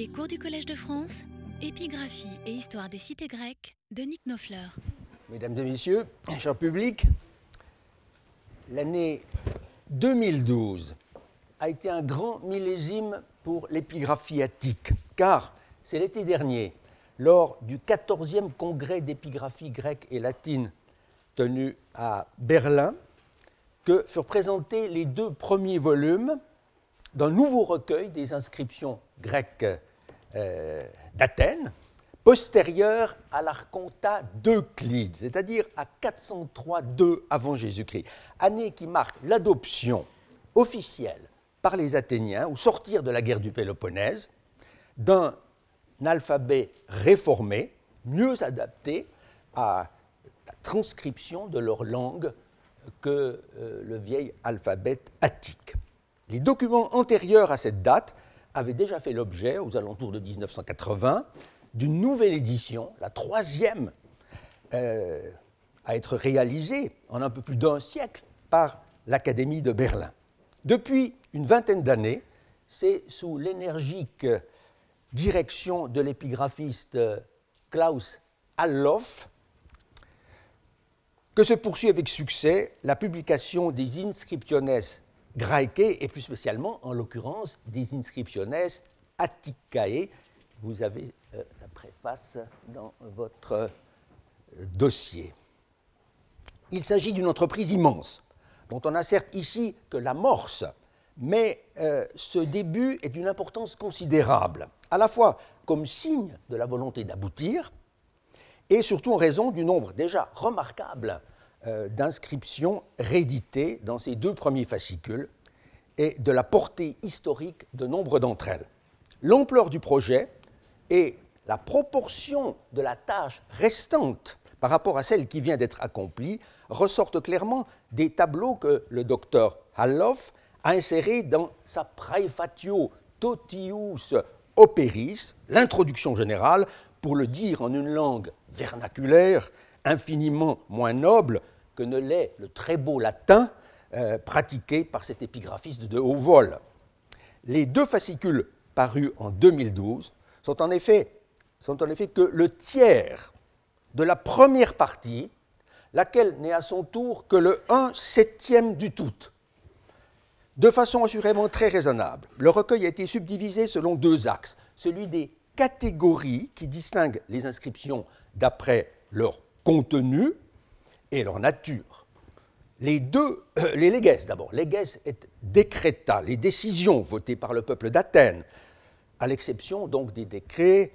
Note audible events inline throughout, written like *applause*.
Les cours du Collège de France, épigraphie et histoire des cités grecques de Nick Nofleur. Mesdames et messieurs, cher public, l'année 2012 a été un grand millésime pour l'épigraphie attique, car c'est l'été dernier, lors du 14e congrès d'épigraphie grecque et latine tenu à Berlin, que furent présentés les deux premiers volumes d'un nouveau recueil des inscriptions grecques euh, d'Athènes, postérieur à l'Arconta d'Euclide, c'est-à-dire à 403-2 avant Jésus-Christ, année qui marque l'adoption officielle par les Athéniens, au sortir de la guerre du Péloponnèse, d'un alphabet réformé, mieux adapté à la transcription de leur langue que euh, le vieil alphabet attique. Les documents antérieurs à cette date avaient déjà fait l'objet, aux alentours de 1980, d'une nouvelle édition, la troisième euh, à être réalisée en un peu plus d'un siècle par l'Académie de Berlin. Depuis une vingtaine d'années, c'est sous l'énergique direction de l'épigraphiste Klaus Alloff que se poursuit avec succès la publication des Inscriptiones Graecae et plus spécialement, en l'occurrence, des Inscriptiones Atticae. Vous avez euh, la préface dans votre euh, dossier. Il s'agit d'une entreprise immense, dont on a certes ici que l'amorce, mais euh, ce début est d'une importance considérable, à la fois comme signe de la volonté d'aboutir, et surtout en raison du nombre déjà remarquable d'inscriptions rééditées dans ces deux premiers fascicules et de la portée historique de nombre d'entre elles. L'ampleur du projet et la proportion de la tâche restante par rapport à celle qui vient d'être accomplie ressortent clairement des tableaux que le docteur Halloff a insérés dans sa Praefatio Totius Operis, l'introduction générale, pour le dire en une langue vernaculaire, infiniment moins noble que ne l'est le très beau latin euh, pratiqué par cet épigraphiste de haut vol. Les deux fascicules parus en 2012 sont en effet, sont en effet que le tiers de la première partie, laquelle n'est à son tour que le 1 septième du tout. De façon assurément très raisonnable, le recueil a été subdivisé selon deux axes, celui des catégories qui distinguent les inscriptions d'après leur contenu et leur nature. Les deux, euh, les d'abord. Léges est décréta, les décisions votées par le peuple d'Athènes, à l'exception donc des décrets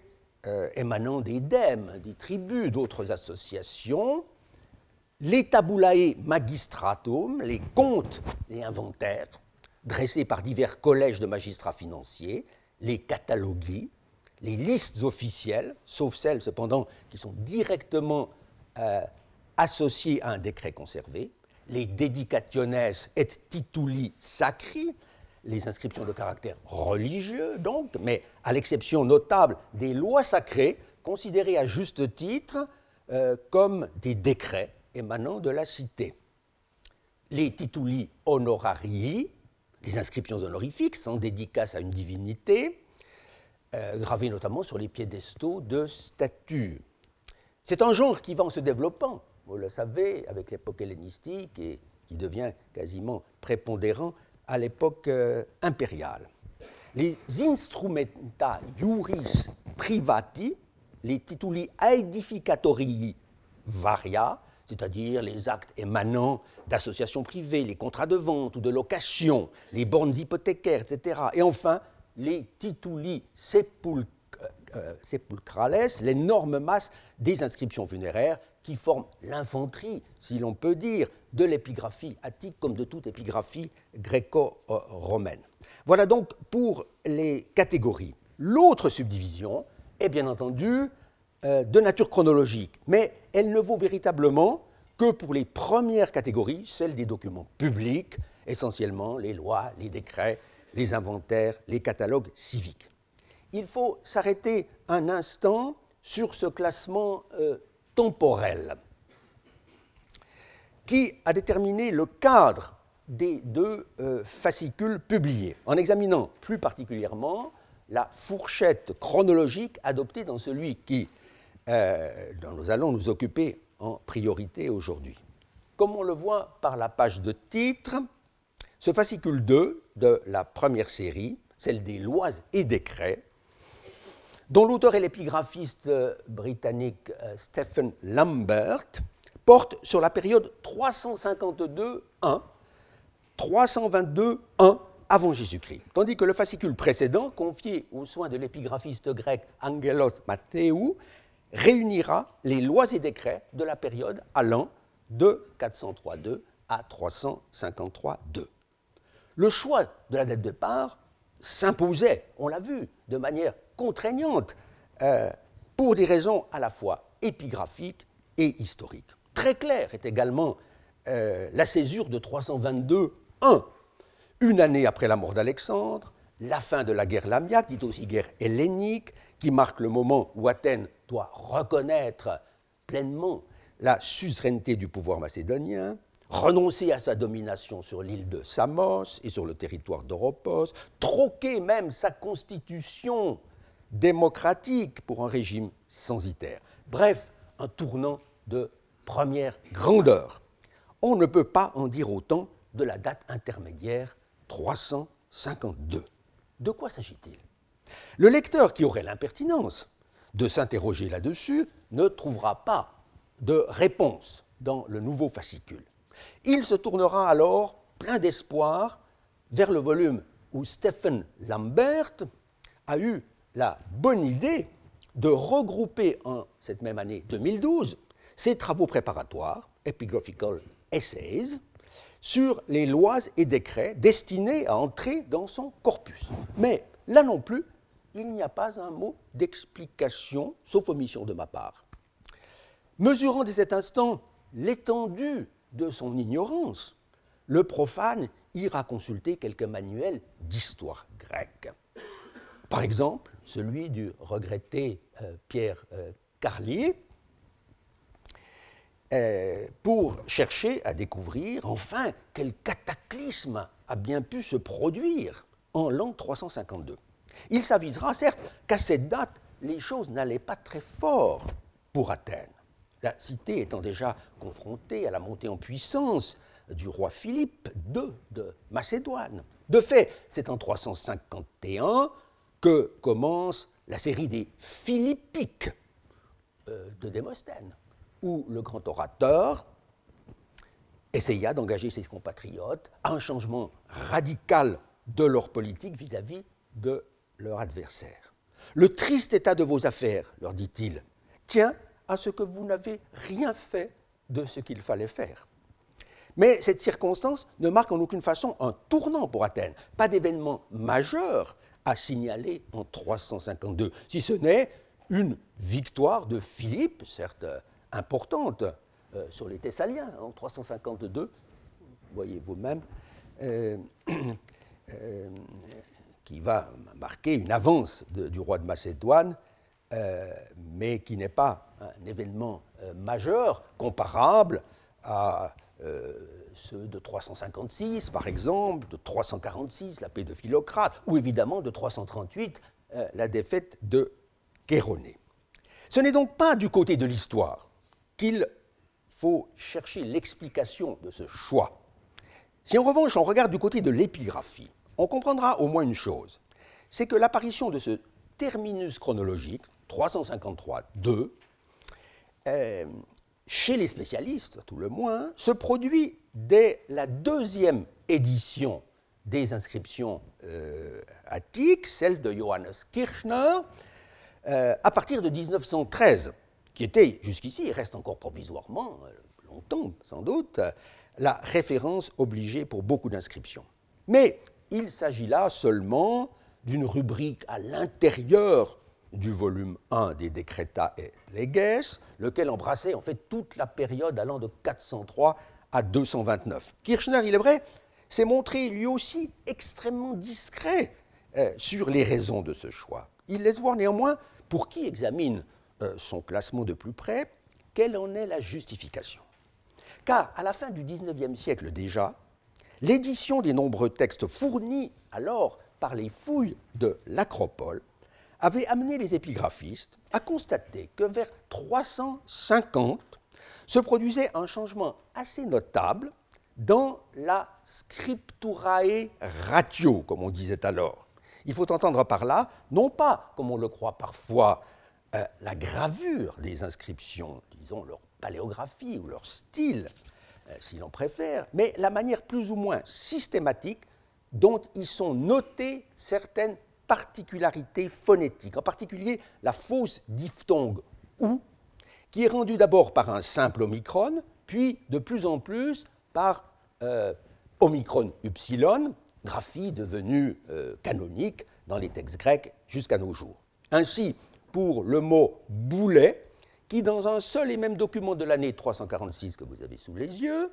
euh, émanant des dèmes, des tribus, d'autres associations. Les tabulae magistratum, les comptes et inventaires, dressés par divers collèges de magistrats financiers, les catalogues, les listes officielles, sauf celles cependant qui sont directement euh, associées à un décret conservé, les dedicationes et tituli sacri, les inscriptions de caractère religieux donc, mais à l'exception notable des lois sacrées, considérées à juste titre euh, comme des décrets émanant de la cité. Les tituli honorarii, les inscriptions honorifiques sans dédicace à une divinité, euh, gravées notamment sur les piédestaux de statues. C'est un genre qui va en se développant, vous le savez, avec l'époque hellénistique et qui devient quasiment prépondérant à l'époque euh, impériale. Les instrumenta juris privati, les tituli aedificatorii varia, c'est-à-dire les actes émanant d'associations privées, les contrats de vente ou de location, les bornes hypothécaires, etc. Et enfin, les tituli sepulcrales, euh, sepulcrales, l'énorme masse des inscriptions funéraires qui forment l'infanterie, si l'on peut dire, de l'épigraphie attique comme de toute épigraphie gréco-romaine. Voilà donc pour les catégories. L'autre subdivision est bien entendu euh, de nature chronologique, mais elle ne vaut véritablement que pour les premières catégories, celles des documents publics, essentiellement les lois, les décrets, les inventaires, les catalogues civiques. Il faut s'arrêter un instant sur ce classement euh, temporel qui a déterminé le cadre des deux euh, fascicules publiés, en examinant plus particulièrement la fourchette chronologique adoptée dans celui qui, euh, dont nous allons nous occuper en priorité aujourd'hui. Comme on le voit par la page de titre, ce fascicule 2 de la première série, celle des lois et décrets, dont l'auteur est l'épigraphiste euh, britannique euh, Stephen Lambert, porte sur la période 352-1, 322-1 avant Jésus-Christ, tandis que le fascicule précédent, confié aux soins de l'épigraphiste grec Angelos Mathéou, réunira les lois et décrets de la période allant de 403-2 à 353-2. Le choix de la date de départ s'imposait, on l'a vu, de manière contraignante, euh, pour des raisons à la fois épigraphiques et historiques. Très claire est également euh, la césure de 322-1, une année après la mort d'Alexandre, la fin de la guerre lamiaque, dite aussi guerre hellénique, qui marque le moment où Athènes doit reconnaître pleinement la suzeraineté du pouvoir macédonien, renoncer à sa domination sur l'île de Samos et sur le territoire d'Oropos, troquer même sa constitution démocratique pour un régime censitaire. Bref, un tournant de première grandeur. On ne peut pas en dire autant de la date intermédiaire 352. De quoi s'agit-il? Le lecteur qui aurait l'impertinence de s'interroger là-dessus ne trouvera pas de réponse dans le nouveau fascicule. Il se tournera alors, plein d'espoir, vers le volume où Stephen Lambert a eu la bonne idée de regrouper en cette même année 2012 ses travaux préparatoires, Epigraphical Essays, sur les lois et décrets destinés à entrer dans son corpus. Mais là non plus, il n'y a pas un mot d'explication, sauf omission de ma part. Mesurant dès cet instant l'étendue de son ignorance, le profane ira consulter quelques manuels d'histoire grecque. Par exemple, celui du regretté euh, Pierre euh, Carlier, euh, pour chercher à découvrir enfin quel cataclysme a bien pu se produire en l'an 352. Il s'avisera certes qu'à cette date, les choses n'allaient pas très fort pour Athènes la cité étant déjà confrontée à la montée en puissance du roi Philippe II de Macédoine. De fait, c'est en 351 que commence la série des Philippiques euh, de Démosthène, où le grand orateur essaya d'engager ses compatriotes à un changement radical de leur politique vis-à-vis de leur adversaire. Le triste état de vos affaires, leur dit-il, tient à ce que vous n'avez rien fait de ce qu'il fallait faire. Mais cette circonstance ne marque en aucune façon un tournant pour Athènes, pas d'événement majeur à signaler en 352, si ce n'est une victoire de Philippe, certes importante, euh, sur les Thessaliens en 352, voyez vous-même, euh, *clears throat* euh, qui va marquer une avance du roi de Macédoine euh, mais qui n'est pas un événement euh, majeur comparable à euh, ceux de 356, par exemple, de 346, la paix de Philocrate, ou évidemment de 338, la défaite de Chéronée. Ce n'est donc pas du côté de l'histoire qu'il faut chercher l'explication de ce choix. Si en revanche on regarde du côté de l'épigraphie, on comprendra au moins une chose, c'est que l'apparition de ce terminus chronologique, 353.2, euh, chez les spécialistes, tout le moins, se produit dès la deuxième édition des inscriptions euh, attiques, celle de Johannes Kirchner, euh, à partir de 1913, qui était jusqu'ici, reste encore provisoirement, longtemps sans doute, la référence obligée pour beaucoup d'inscriptions. Mais il s'agit là seulement d'une rubrique à l'intérieur du volume 1 des Decreta et Leges, lequel embrassait en fait toute la période allant de 403 à 229. Kirchner, il est vrai, s'est montré lui aussi extrêmement discret euh, sur les raisons de ce choix. Il laisse voir néanmoins, pour qui examine euh, son classement de plus près, quelle en est la justification. Car à la fin du XIXe siècle déjà, l'édition des nombreux textes fournis alors par les fouilles de l'Acropole avait amené les épigraphistes à constater que vers 350 se produisait un changement assez notable dans la scripturae ratio, comme on disait alors. Il faut entendre par là, non pas, comme on le croit parfois, euh, la gravure des inscriptions, disons leur paléographie ou leur style, euh, si l'on préfère, mais la manière plus ou moins systématique dont y sont notées certaines particularités phonétiques, en particulier la fausse diphtongue ou, qui est rendue d'abord par un simple omicron, puis de plus en plus par euh, omicron upsilon, graphie devenue euh, canonique dans les textes grecs jusqu'à nos jours. Ainsi, pour le mot boulet, qui dans un seul et même document de l'année 346 que vous avez sous les yeux,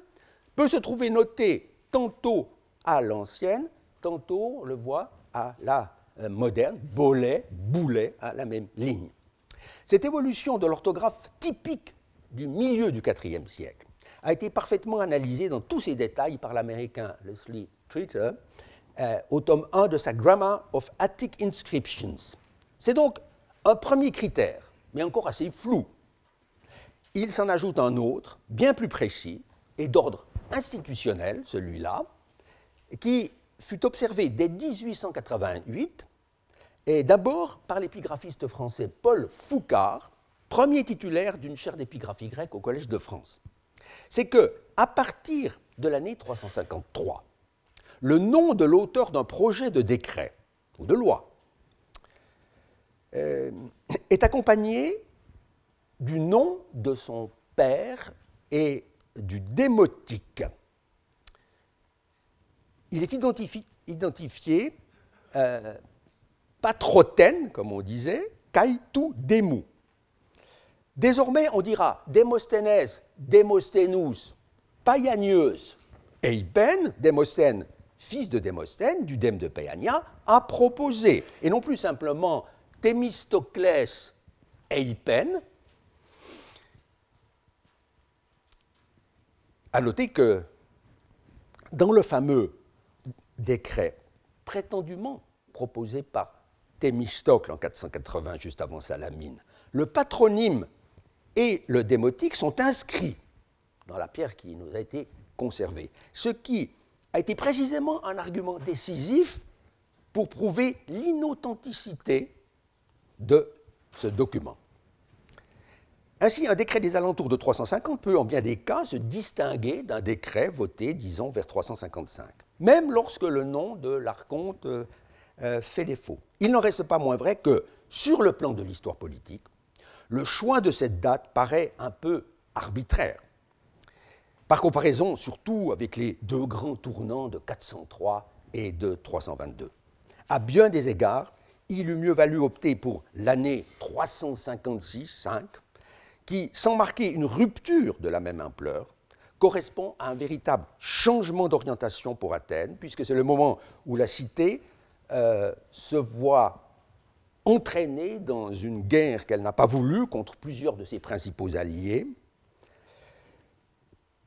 peut se trouver noté tantôt à l'ancienne, tantôt, on le voit, à la euh, moderne, bolet, boulet, à la même ligne. Cette évolution de l'orthographe typique du milieu du IVe siècle a été parfaitement analysée dans tous ses détails par l'américain Leslie Treater euh, au tome 1 de sa Grammar of Attic Inscriptions. C'est donc un premier critère, mais encore assez flou. Il s'en ajoute un autre, bien plus précis, et d'ordre institutionnel, celui-là, qui fut observé dès 1888, et d'abord par l'épigraphiste français Paul Foucard, premier titulaire d'une chaire d'épigraphie grecque au Collège de France. C'est que, à partir de l'année 353, le nom de l'auteur d'un projet de décret ou de loi euh, est accompagné du nom de son père et du démotique. Il est identifié, euh, comme on disait, kaitou demu. Désormais, on dira Démosthènes, Démosthénus, Paianius, Eipen, Démosthène, fils de Démosthène, du dème de Paiania, a proposé, et non plus simplement Thémistoclès Eipen, à noter que dans le fameux décret prétendument proposé par Thémistocle en 480, juste avant Salamine, le patronyme et le démotique sont inscrits dans la pierre qui nous a été conservée, ce qui a été précisément un argument décisif pour prouver l'inauthenticité de ce document. Ainsi, un décret des alentours de 350 peut, en bien des cas, se distinguer d'un décret voté, disons, vers 355, même lorsque le nom de l'archonte euh, euh, fait défaut. Il n'en reste pas moins vrai que, sur le plan de l'histoire politique, le choix de cette date paraît un peu arbitraire. Par comparaison, surtout avec les deux grands tournants de 403 et de 322. À bien des égards, il eût mieux valu opter pour l'année 356-5 qui, sans marquer une rupture de la même ampleur, correspond à un véritable changement d'orientation pour Athènes, puisque c'est le moment où la cité euh, se voit entraînée dans une guerre qu'elle n'a pas voulu contre plusieurs de ses principaux alliés.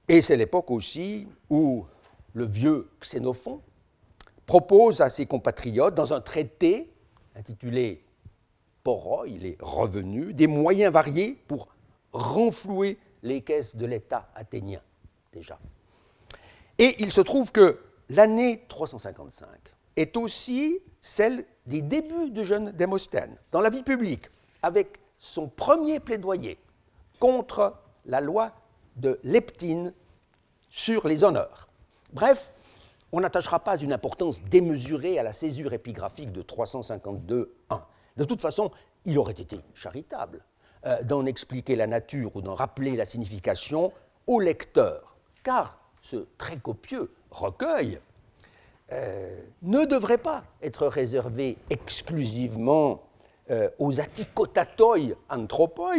Et c'est l'époque aussi où le vieux Xénophon propose à ses compatriotes, dans un traité intitulé Poro, il est revenu, des moyens variés pour renflouer les caisses de l'État athénien, déjà. Et il se trouve que l'année 355 est aussi celle des débuts du jeune Démosthène dans la vie publique, avec son premier plaidoyer contre la loi de Leptine sur les honneurs. Bref, on n'attachera pas une importance démesurée à la césure épigraphique de 352.1. De toute façon, il aurait été charitable euh, d'en expliquer la nature ou d'en rappeler la signification au lecteur, car ce très copieux recueil euh, ne devrait pas être réservé exclusivement euh, aux atticotatoi anthropoi,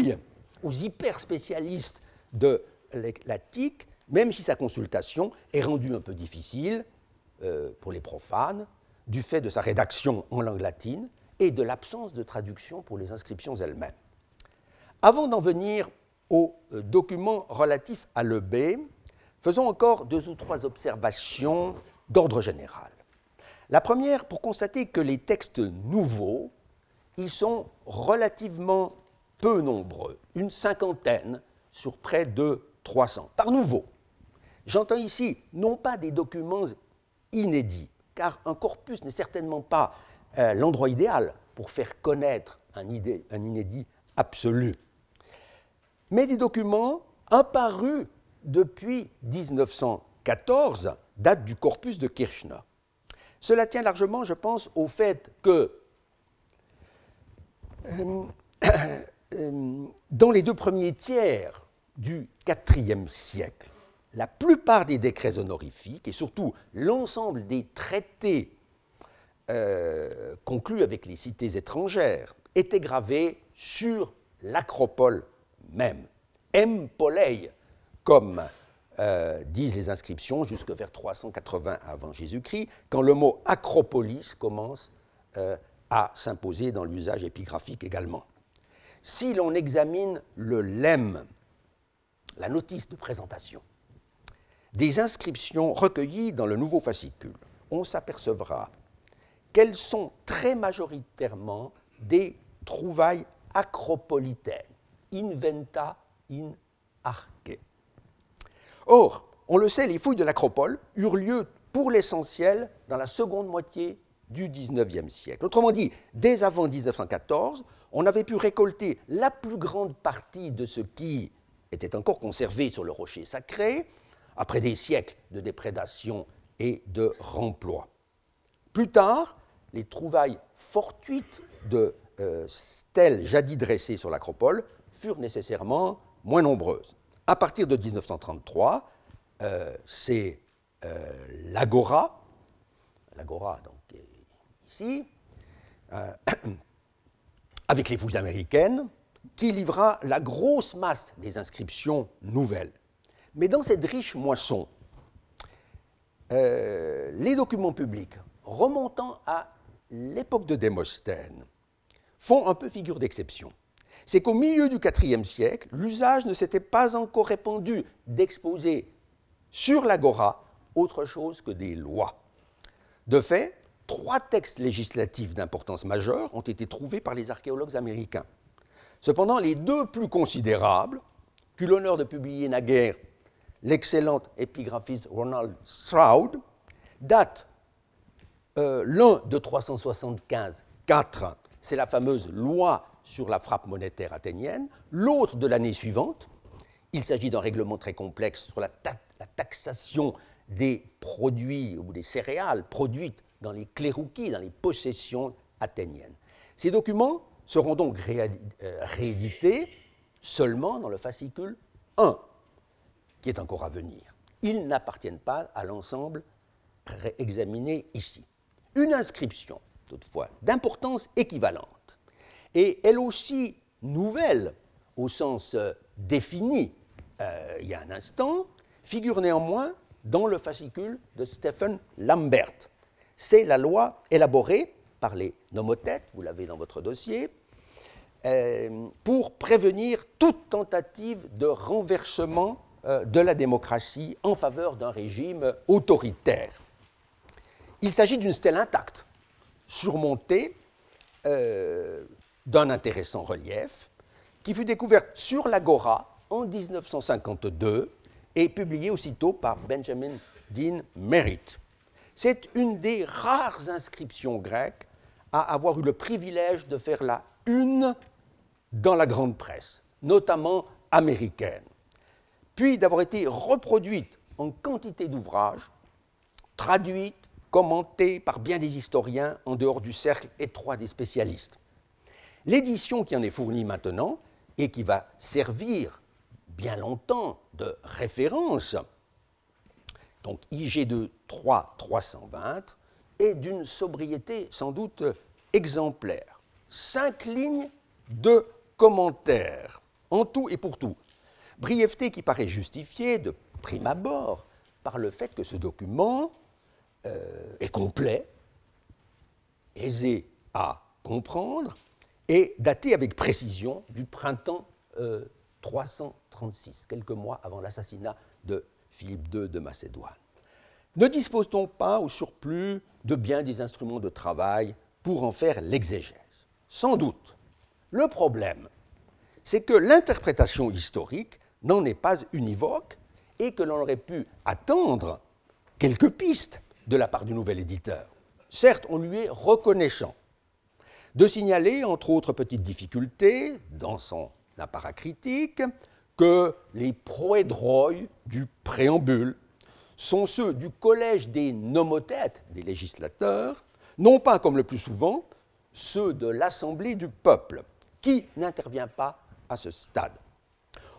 aux hyper-spécialistes de l'attique, même si sa consultation est rendue un peu difficile pour les profanes du fait de sa rédaction en langue latine et de l'absence de traduction pour les inscriptions elles-mêmes. Avant d'en venir aux euh, documents relatifs à l'EB, faisons encore deux ou trois observations d'ordre général. La première pour constater que les textes nouveaux y sont relativement peu nombreux, une cinquantaine sur près de 300. Par nouveau, j'entends ici non pas des documents inédits, car un corpus n'est certainement pas euh, l'endroit idéal pour faire connaître un inédit absolu, mais des documents apparus depuis 1914, date du corpus de Kirchner. Cela tient largement, je pense, au fait que euh, *coughs* euh, dans les deux premiers tiers du IVe siècle, la plupart des décrets honorifiques et surtout l'ensemble des traités euh, conclus avec les cités étrangères étaient gravés sur l'acropole même. M. Comme euh, disent les inscriptions, jusque vers 380 avant Jésus-Christ, quand le mot acropolis commence euh, à s'imposer dans l'usage épigraphique également. Si l'on examine le lemme, la notice de présentation, des inscriptions recueillies dans le nouveau fascicule, on s'apercevra qu'elles sont très majoritairement des trouvailles acropolitaines, inventa in arche. Or, on le sait, les fouilles de l'acropole eurent lieu pour l'essentiel dans la seconde moitié du XIXe siècle. Autrement dit, dès avant 1914, on avait pu récolter la plus grande partie de ce qui était encore conservé sur le rocher sacré, après des siècles de déprédation et de remploi. Plus tard, les trouvailles fortuites de euh, stèles jadis dressées sur l'acropole furent nécessairement moins nombreuses. À partir de 1933, euh, c'est euh, l'Agora, l'Agora donc ici, *clears throat* avec les fouilles américaines, qui livra la grosse masse des inscriptions nouvelles. Mais dans cette riche moisson, les documents publics remontant à l'époque de Démosthène font un peu figure d'exception. C'est qu'au milieu du IVe siècle, l'usage ne s'était pas encore répandu d'exposer sur l'agora autre chose que des lois. De fait, trois textes législatifs d'importance majeure ont été trouvés par les archéologues américains. Cependant, les deux plus considérables, qu'eut l'honneur de publier naguère l'excellent épigraphiste Ronald Stroud, datent euh, l'un de 375-4, c'est la fameuse loi sur la frappe monétaire athénienne, l'autre de l'année suivante, il s'agit d'un règlement très complexe sur la, taxation des produits ou des céréales produites dans les clérouquis, dans les possessions athéniennes. Ces documents seront donc euh, réédités seulement dans le fascicule 1, qui est encore à venir. Ils n'appartiennent pas à l'ensemble examiné ici une inscription, toutefois, d'importance équivalente, et elle aussi nouvelle au sens euh, défini euh, il y a un instant, figure néanmoins dans le fascicule de Stephen Lambert. C'est la loi élaborée par les nomothètes, vous l'avez dans votre dossier, euh, pour prévenir toute tentative de renversement de la démocratie en faveur d'un régime autoritaire. Il s'agit d'une stèle intacte, surmontée d'un intéressant relief, qui fut découverte sur l'Agora en 1952 et publiée aussitôt par Benjamin Dean Merritt. C'est une des rares inscriptions grecques à avoir eu le privilège de faire la une dans la grande presse, notamment américaine, puis d'avoir été reproduite en quantité d'ouvrages, traduite, commenté par bien des historiens en dehors du cercle étroit des spécialistes. L'édition qui en est fournie maintenant et qui va servir bien longtemps de référence, donc IG2 3 320, est d'une sobriété sans doute exemplaire. Cinq lignes de commentaires, en tout et pour tout. Brièveté qui paraît justifiée de prime abord par le fait que ce document euh, est complet, aisé à comprendre et daté avec précision du printemps 336, euh, quelques mois avant l'assassinat de Philippe II de Macédoine. ne dispose-t-on pas au surplus de bien des instruments de travail pour en faire l'exégèse? Sans doute. Le problème, c'est que l'interprétation historique n'en est pas univoque et que l'on aurait pu attendre quelques pistes de la part du nouvel éditeur. Certes, on lui est reconnaissant de signaler, entre autres petites difficultés, dans son apparat critique, que les proédroïs du préambule sont ceux du collège des nomothètes, des législateurs, non pas, comme le plus souvent, ceux de l'Assemblée du peuple, qui n'intervient pas à ce stade.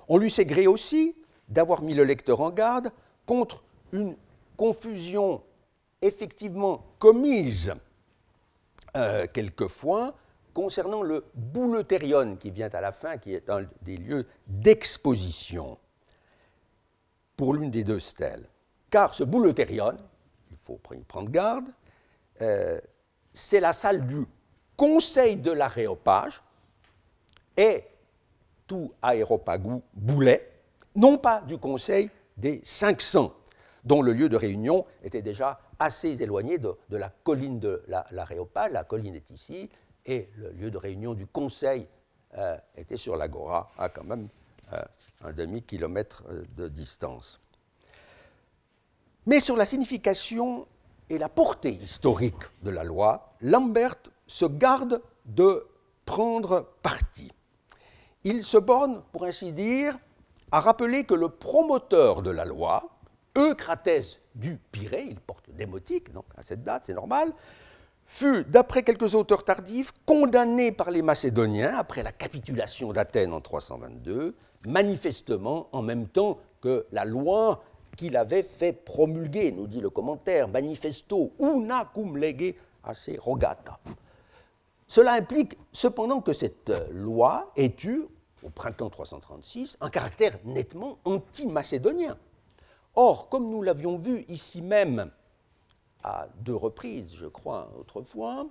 On lui sait gré aussi d'avoir mis le lecteur en garde contre une confusion effectivement commise euh, quelquefois concernant le bouleterion qui vient à la fin, qui est un des lieux d'exposition pour l'une des deux stèles. Car ce bouleterion, il faut prendre garde, euh, c'est la salle du conseil de l'aréopage et tout aéropagou boulet, non pas du conseil des 500, dont le lieu de réunion était déjà assez éloigné de, la colline de l'aréopage. La, colline est ici, et le lieu de réunion du conseil euh, était sur l'agora, à quand même euh, un demi-kilomètre euh, de distance. Mais sur la signification et la portée historique de la loi, Lambert se garde de prendre parti. Il se borne, pour ainsi dire, à rappeler que le promoteur de la loi, Eucratès du Pirée, il porte démotique, donc à cette date, c'est normal, fut, d'après quelques auteurs tardifs, condamné par les Macédoniens après la capitulation d'Athènes en 322, manifestement en même temps que la loi qu'il avait fait promulguer, nous dit le commentaire, manifesto una cum lege asse rogata. Cela implique cependant que cette loi ait eu, au printemps 336, un caractère nettement anti-macédonien. Or, comme nous l'avions vu ici même à deux reprises, je crois, autrefois,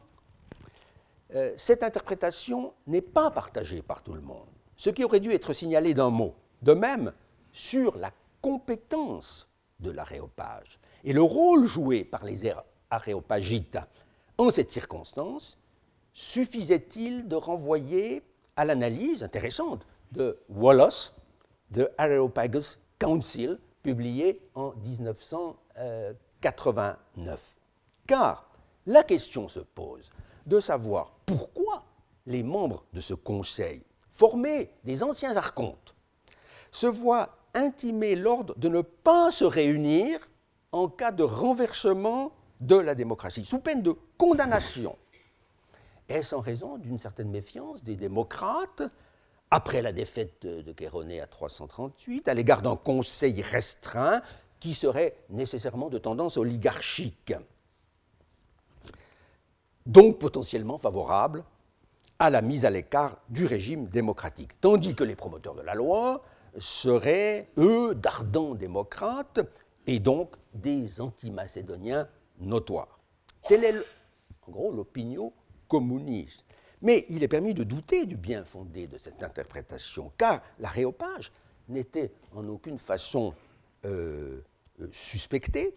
euh, cette interprétation n'est pas partagée par tout le monde, ce qui aurait dû être signalé d'un mot. De même, sur la compétence de l'aréopage et le rôle joué par les aréopagites en cette circonstance, suffisait-il de renvoyer à l'analyse intéressante de Wallace, de Areopagus Council, publié en 1989 Car la question se pose de savoir pourquoi les membres de ce conseil, formés des anciens archontes, se voient intimer l'ordre de ne pas se réunir en cas de renversement de la démocratie, sous peine de condamnation. Est-ce en raison d'une certaine méfiance des démocrates, après la défaite de Chéronée à 338, à l'égard d'un conseil restreint qui serait nécessairement de tendance oligarchique, donc potentiellement favorable à la mise à l'écart du régime démocratique, tandis que les promoteurs de la loi seraient, eux, d'ardents démocrates et donc des anti-macédoniens notoires. Telle est, en gros, l'opinion communiste? Mais il est permis de douter du bien fondé de cette interprétation, car l'aréopage n'était en aucune façon euh, euh, suspecté,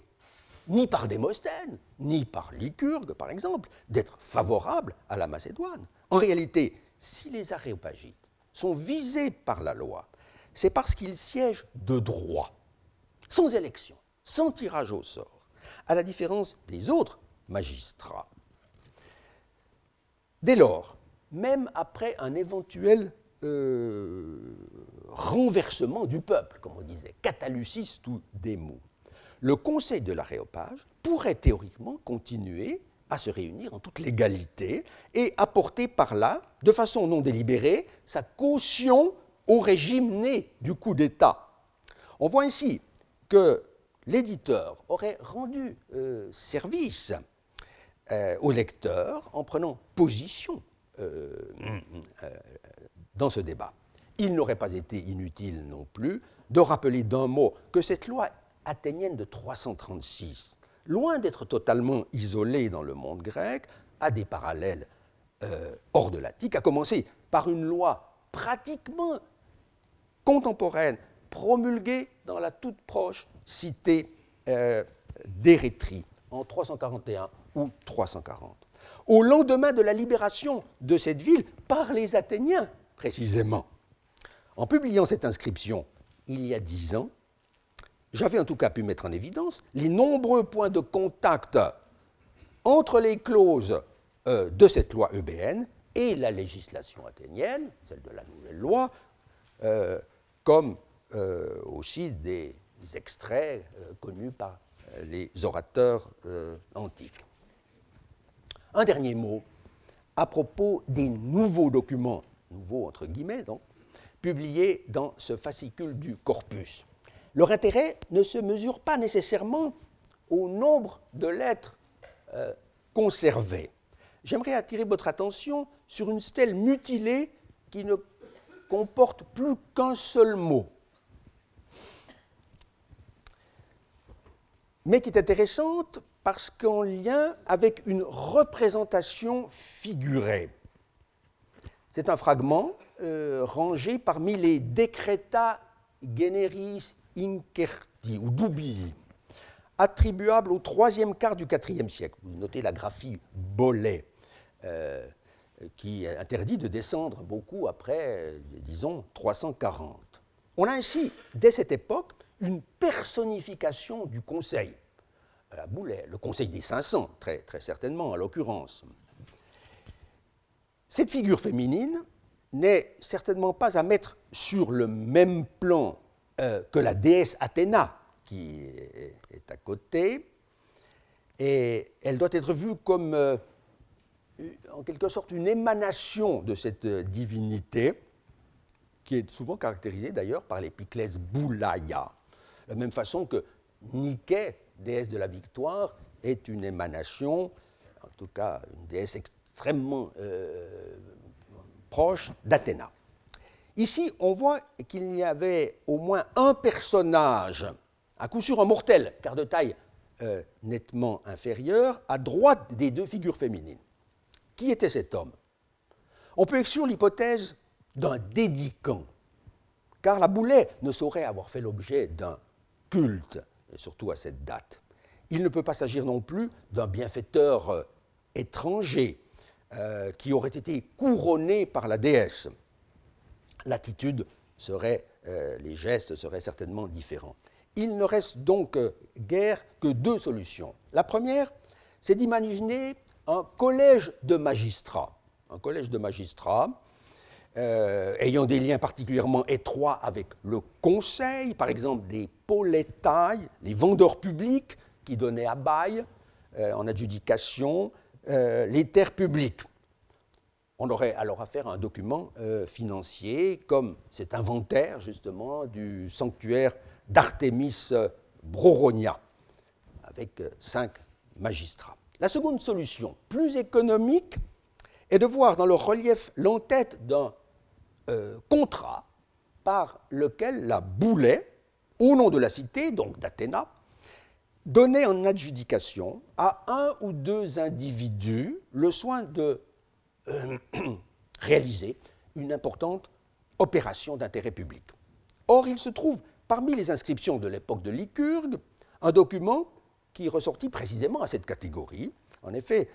ni par Démosthène, ni par Lycurgue, par exemple, d'être favorable à la Macédoine. En réalité, si les aréopagites sont visés par la loi, c'est parce qu'ils siègent de droit, sans élection, sans tirage au sort, à la différence des autres magistrats. Dès lors, même après un éventuel euh, renversement du peuple, comme on disait, catalucis ou démo, le Conseil de l'aréopage pourrait théoriquement continuer à se réunir en toute légalité et apporter par là, de façon non délibérée, sa caution au régime né du coup d'État. On voit ainsi que l'éditeur aurait rendu euh, service euh, au lecteur en prenant position euh, dans ce débat. Il n'aurait pas été inutile non plus de rappeler d'un mot que cette loi athénienne de 336, loin d'être totalement isolée dans le monde grec, a des parallèles hors de l'Attique, a commencé par une loi pratiquement contemporaine, promulguée dans la toute proche cité euh, en 341 ou 340. Au lendemain de la libération de cette ville par les Athéniens, précisément. En publiant cette inscription il y a dix ans, j'avais en tout cas pu mettre en évidence les nombreux points de contact entre les clauses euh, de cette loi EBN et la législation athénienne, celle de la nouvelle loi, euh, comme euh, aussi des extraits connus par les orateurs antiques. Un dernier mot à propos des nouveaux documents, nouveaux entre guillemets donc, publiés dans ce fascicule du corpus. Leur intérêt ne se mesure pas nécessairement au nombre de lettres euh, conservées. J'aimerais attirer votre attention sur une stèle mutilée qui ne comporte plus qu'un seul mot, mais qui est intéressante parce qu'en lien avec une représentation figurée. C'est un fragment euh, rangé parmi les Decreta Generis Incerti, ou Doubii, attribuables au troisième quart du IVe siècle. Vous notez la graphie Bolet, euh, qui interdit de descendre beaucoup après, euh, disons, 340. On a ainsi, dès cette époque, une personnification du Conseil. À le Conseil des 500, très, très certainement, en l'occurrence. Cette figure féminine n'est certainement pas à mettre sur le même plan euh, que la déesse Athéna, qui est à côté, et elle doit être vue comme euh, en quelque sorte une émanation de cette divinité, qui est souvent caractérisée d'ailleurs par l'épiclèse Boulaya, de la même façon que Nike, déesse de la victoire, est une émanation, en tout cas une déesse extrêmement euh, proche d'Athéna. Ici, on voit qu'il y avait au moins un personnage, à coup sûr un mortel, car de taille euh, nettement inférieure, à droite des deux figures féminines. Qui était cet homme? On peut exclure l'hypothèse d'un dédicant, car la boulet ne saurait avoir fait l'objet d'un culte, surtout à cette date. Il ne peut pas s'agir non plus d'un bienfaiteur euh, étranger euh, qui aurait été couronné par la déesse l'attitude serait, euh, les gestes seraient certainement différents. Il ne reste donc guère que deux solutions. La première, c'est d'imaginer un collège de magistrats. Un collège de magistrats euh, ayant des liens particulièrement étroits avec le conseil, par exemple des polétailles, les vendeurs publics qui donnaient à bail en adjudication les terres publiques on aurait alors affaire à un document euh, financier comme cet inventaire justement du sanctuaire d'Artémis euh, Broronia, avec euh, cinq magistrats. La seconde solution, plus économique, est de voir dans le relief l'entête d'un contrat par lequel la Boulet, au nom de la cité, donc d'Athéna, donnait en adjudication à un ou deux individus le soin de euh, *clears throat* réaliser une importante opération d'intérêt public. Or, il se trouve parmi les inscriptions de l'époque de Lycurgue un document qui ressortit précisément à cette catégorie. En effet,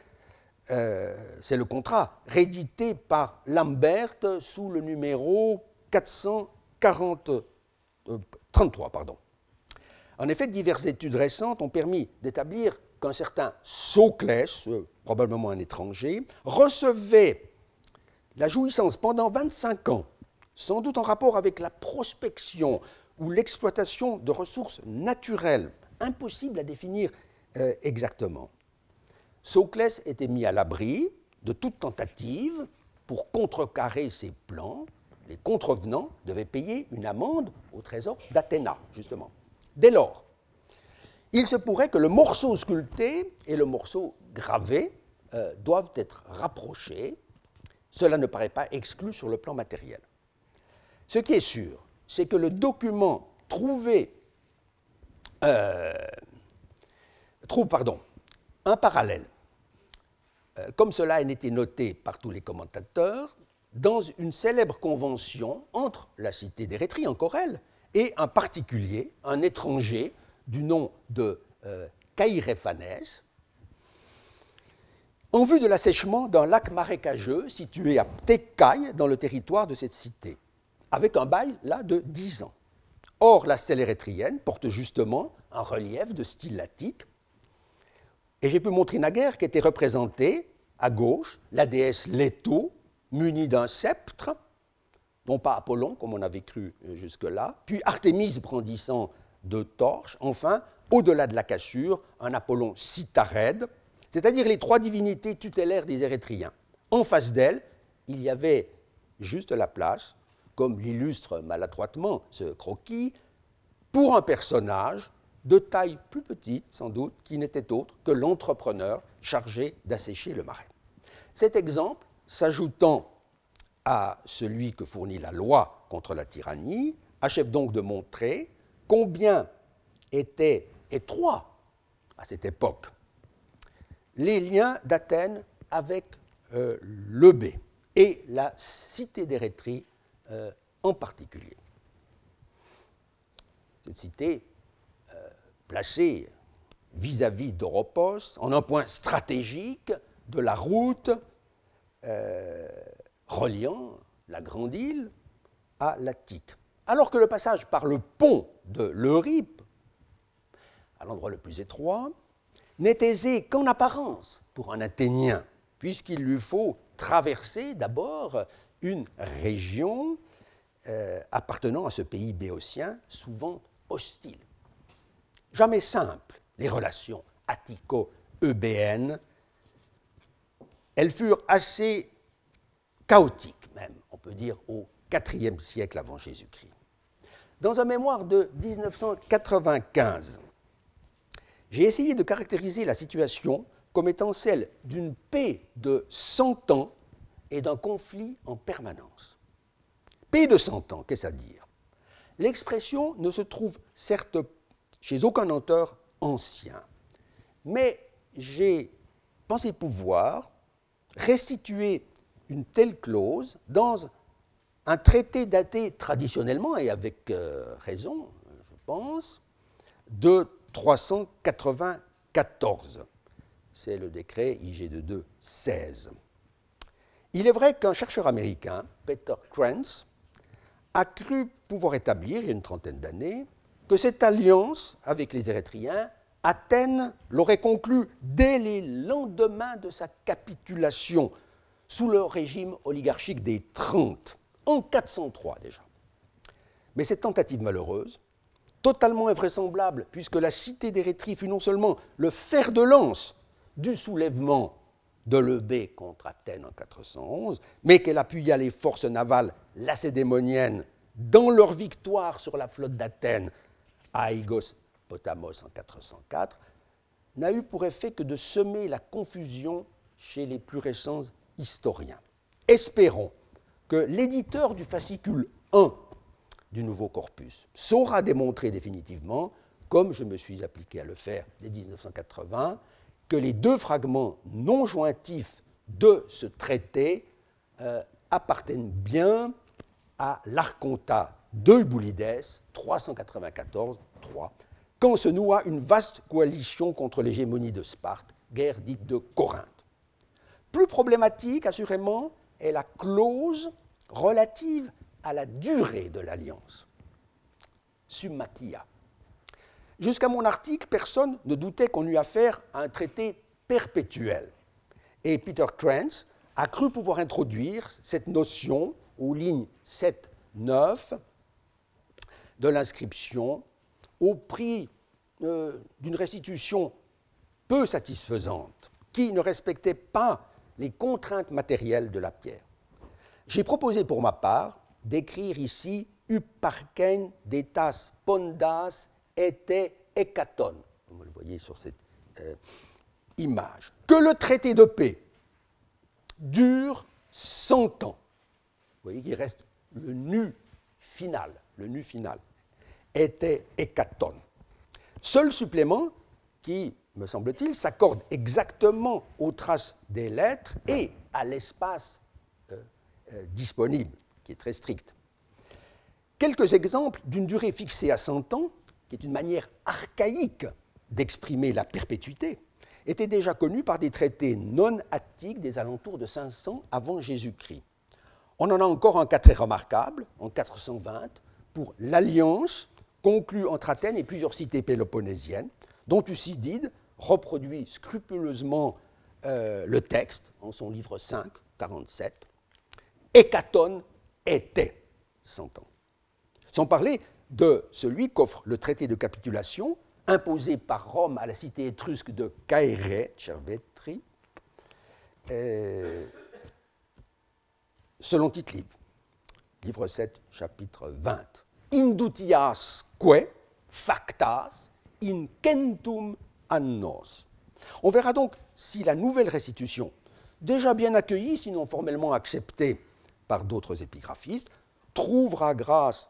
euh, c'est le contrat réédité par Lambert sous le numéro 433. Euh. En effet, diverses études récentes ont permis d'établir qu'un certain Soclès, euh, probablement un étranger, recevait la jouissance pendant 25 ans, sans doute en rapport avec la prospection ou l'exploitation de ressources naturelles, impossibles à définir exactement. Soclès était mis à l'abri de toute tentative pour contrecarrer ses plans. Les contrevenants devaient payer une amende au trésor d'Athéna, justement. Dès lors, il se pourrait que le morceau sculpté et le morceau gravé euh, doivent être rapprochés. Cela ne paraît pas exclu sur le plan matériel. Ce qui est sûr, c'est que le document trouvé euh, trouve un parallèle, comme cela a été noté par tous les commentateurs, dans une célèbre convention entre la cité d'Érythrée, encore elle, et un particulier, un étranger, du nom de euh, en vue de l'assèchement d'un lac marécageux situé à Ptekai, dans le territoire de cette cité, avec un bail là de 10 ans. Or, la stèle érythrienne porte justement un relief de style lattique, et j'ai pu montrer naguère qu'était représentée à gauche la déesse Leto, munie d'un sceptre, non pas Apollon, comme on avait cru euh, jusque-là, puis Artémise brandissant deux torches, enfin, au-delà de la cassure, un Apollon citarède, c'est-à-dire les trois divinités tutélaires des Érythréens. En face d'elle, il y avait juste la place, comme l'illustre maladroitement ce croquis, pour un personnage de taille plus petite, sans doute, qui n'était autre que l'entrepreneur chargé d'assécher le marais. Cet exemple, s'ajoutant à celui que fournit la loi contre la tyrannie, achève donc de montrer combien étaient étroits à cette époque les liens d'Athènes avec euh, le et la cité d'Érythrée euh, en particulier. Cette cité, euh, placée vis-à-vis d'Oropos, en un point stratégique de la route reliant la grande île à l'Attique. Alors que le passage par le pont de l'Euripe, à l'endroit le plus étroit, n'est aisé qu'en apparence pour un Athénien, puisqu'il lui faut traverser d'abord une région euh, appartenant à ce pays béotien, souvent hostile. Jamais simple les relations attico-eubéennes. Elles furent assez chaotiques même, on peut dire, au IVe siècle avant Jésus-Christ. Dans un mémoire de 1995, j'ai essayé de caractériser la situation comme étant celle d'une paix de 100 ans et d'un conflit en permanence. Paix de 100 ans, qu'est-ce à dire? L'expression ne se trouve certes chez aucun auteur ancien, mais j'ai pensé pouvoir restituer une telle clause dans un traité daté traditionnellement, et avec euh, raison, je pense, de 394. C'est le décret IG22 16. Il est vrai qu'un chercheur américain, Peter Krantz, a cru pouvoir établir, il y a une trentaine d'années, que cette alliance avec les Érythréens, Athènes l'aurait conclue dès les lendemains de sa capitulation sous le régime oligarchique des Trente, en 403 déjà. Mais cette tentative malheureuse totalement invraisemblable, puisque la cité d'Érythrée fut non seulement le fer de lance du soulèvement de l'Eubée contre Athènes en 411, mais qu'elle appuya les forces navales lacédémoniennes dans leur victoire sur la flotte d'Athènes Aigos Potamos en 404, n'a eu pour effet que de semer la confusion chez les plus récents historiens. Espérons que l'éditeur du fascicule 1 du nouveau corpus saura démontrer définitivement, comme je me suis appliqué à le faire dès 1980, que les deux fragments non jointifs de ce traité euh, appartiennent bien à l'Arconta de Boulides, 394-3, quand se noua une vaste coalition contre l'hégémonie de Sparte, guerre dite de Corinthe. Plus problématique, assurément, est la clause relative à la durée de l'alliance. Summachia. Jusqu'à mon article, personne ne doutait qu'on eût affaire à un traité perpétuel. Et Peter Krantz a cru pouvoir introduire cette notion aux lignes 7-9 de l'inscription au prix euh, d'une restitution peu satisfaisante qui ne respectait pas les contraintes matérielles de la pierre. J'ai proposé pour ma part d'écrire ici Uparken detas pondas ete hécaton. Vous le voyez sur cette euh, image. Que le traité de paix dure 100 ans. Vous voyez qu'il reste le nu final. Le nu final était hécaton. Seul supplément qui, me semble-t-il, s'accorde exactement aux traces des lettres et à l'espace euh, euh, disponible qui est très stricte. Quelques exemples d'une durée fixée à 100 ans, qui est une manière archaïque d'exprimer la perpétuité était déjà connu par des traités non attiques des alentours de 500 avant Jésus-Christ. On en a encore un cas très remarquable, en 420, pour l'alliance conclue entre Athènes et plusieurs cités péloponnésiennes, dont Thucydide reproduit scrupuleusement euh, le texte en son livre 5, 47. Hécaton était, s'entend. Sans parler de celui qu'offre le traité de capitulation imposé par Rome à la cité étrusque de Caere, Cervetri, euh, selon tite livre 7, chapitre 20. Indutias que factas in centum annos. On verra donc si la nouvelle restitution, déjà bien accueillie, sinon formellement acceptée par d'autres épigraphistes, trouvera grâce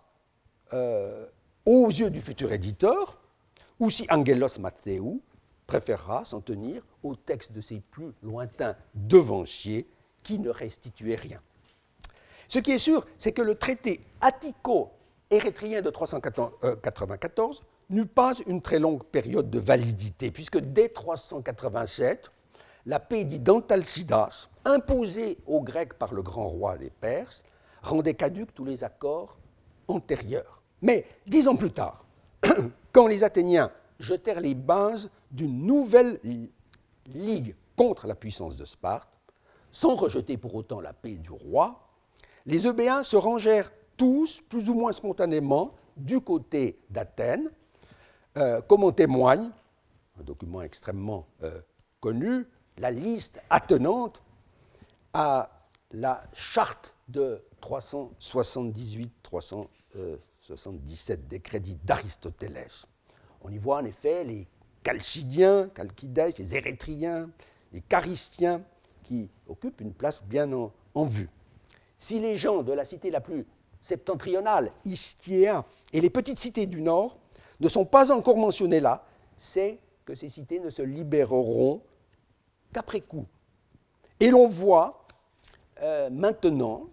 euh, aux yeux du futur éditeur, ou si Angelos Matteu préférera s'en tenir au texte de ses plus lointains devanciers qui ne restituaient rien. Ce qui est sûr, c'est que le traité attico-érythréen de 394 n'eut pas une très longue période de validité, puisque dès 387, la paix d'Antalcidas, imposée aux Grecs par le grand roi des Perses, rendait caduques tous les accords antérieurs. Mais dix ans plus tard, *clears throat* quand les Athéniens jetèrent les bases d'une nouvelle ligue contre la puissance de Sparte, sans rejeter pour autant la paix du roi, les Eubéens se rangèrent tous, plus ou moins spontanément, du côté d'Athènes, euh, comme en témoigne, un document extrêmement euh, connu, la liste attenante à la charte de 378-377 des crédits d'Aristoteles. On y voit en effet les Chalcidiens, Chalcidae, les Érythriens, les Charistiens, qui occupent une place bien en, vue. Si les gens de la cité la plus septentrionale, Istia, et les petites cités du nord ne sont pas encore mentionnés là, c'est que ces cités ne se libéreront qu'après coup. Et l'on voit euh, maintenant,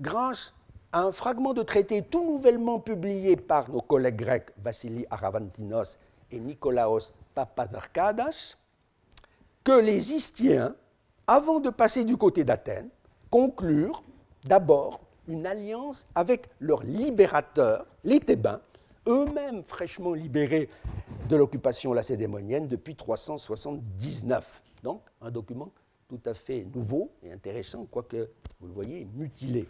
grâce à un fragment de traité tout nouvellement publié par nos collègues grecs Vassili Aravantinos et Nikolaos Papadarkadas, que les Istiens, avant de passer du côté d'Athènes, conclurent d'abord une alliance avec leurs libérateurs, les Thébains, eux-mêmes fraîchement libérés de l'occupation lacédémonienne depuis 379. Donc un document tout à fait nouveau et intéressant, quoique, vous le voyez, mutilé.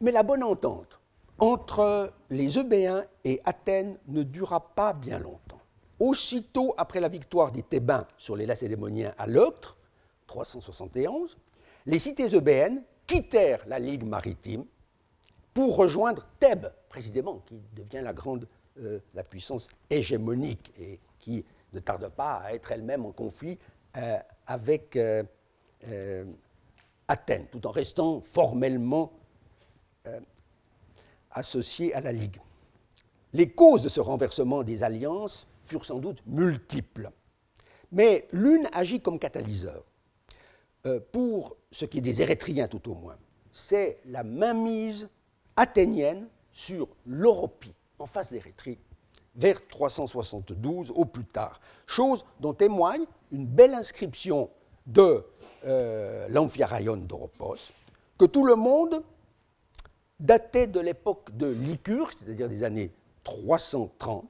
Mais la bonne entente entre les Eubéens et Athènes ne dura pas bien longtemps. Aussitôt après la victoire des Thébains sur les Lacédémoniens à Leuctre, 371, les cités eubéennes quittèrent la Ligue maritime pour rejoindre Thèbes, précisément, qui devient la grande euh, puissance hégémonique et qui ne tarde pas à être elle-même en conflit euh, avec euh, Athènes, tout en restant formellement associés à la Ligue. Les causes de ce renversement des alliances furent sans doute multiples, mais l'une agit comme catalyseur. Pour ce qui est des Érythriens tout au moins, c'est la mainmise athénienne sur l'Europie, en face d'Érythrée, vers 372 au plus tard, chose dont témoigne une belle inscription de euh, l'Amphiaraion d'Oropos, que tout le monde datait de l'époque de Lycure, c'est-à-dire des années 330,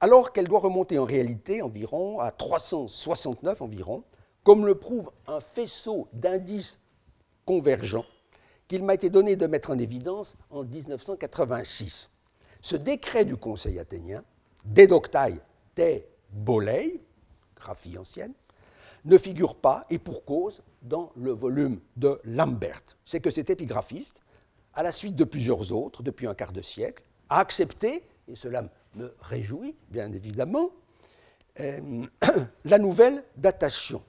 alors qu'elle doit remonter en réalité environ à 369 environ, comme le prouve un faisceau d'indices convergents qu'il m'a été donné de mettre en évidence en 1986. Ce décret du Conseil athénien, Dédoctae te bolei, graphie ancienne, ne figure pas, et pour cause, dans le volume de Lambert. C'est que cet épigraphiste à la suite de plusieurs autres, depuis un quart de siècle, a accepté, et cela me réjouit bien évidemment, euh, *coughs* la nouvelle datation.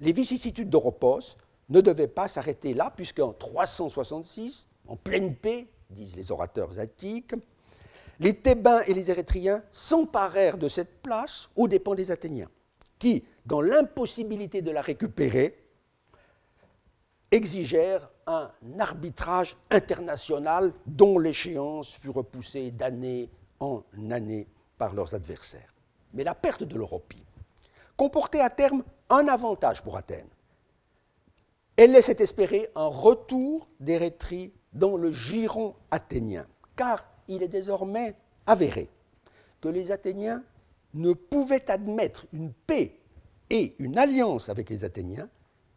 Les vicissitudes d'Oropos ne devaient pas s'arrêter là, puisqu'en 366, en pleine paix, disent les orateurs attiques, les Thébains et les Érythriens s'emparèrent de cette place aux dépens des Athéniens, qui, dans l'impossibilité de la récupérer, exigèrent un arbitrage international dont l'échéance fut repoussée d'année en année par leurs adversaires. Mais la perte de l'Europie comportait à terme un avantage pour Athènes. Elle laissait espérer un retour d'Érythrée dans le giron athénien, car il est désormais avéré que les Athéniens ne pouvaient admettre une paix et une alliance avec les Athéniens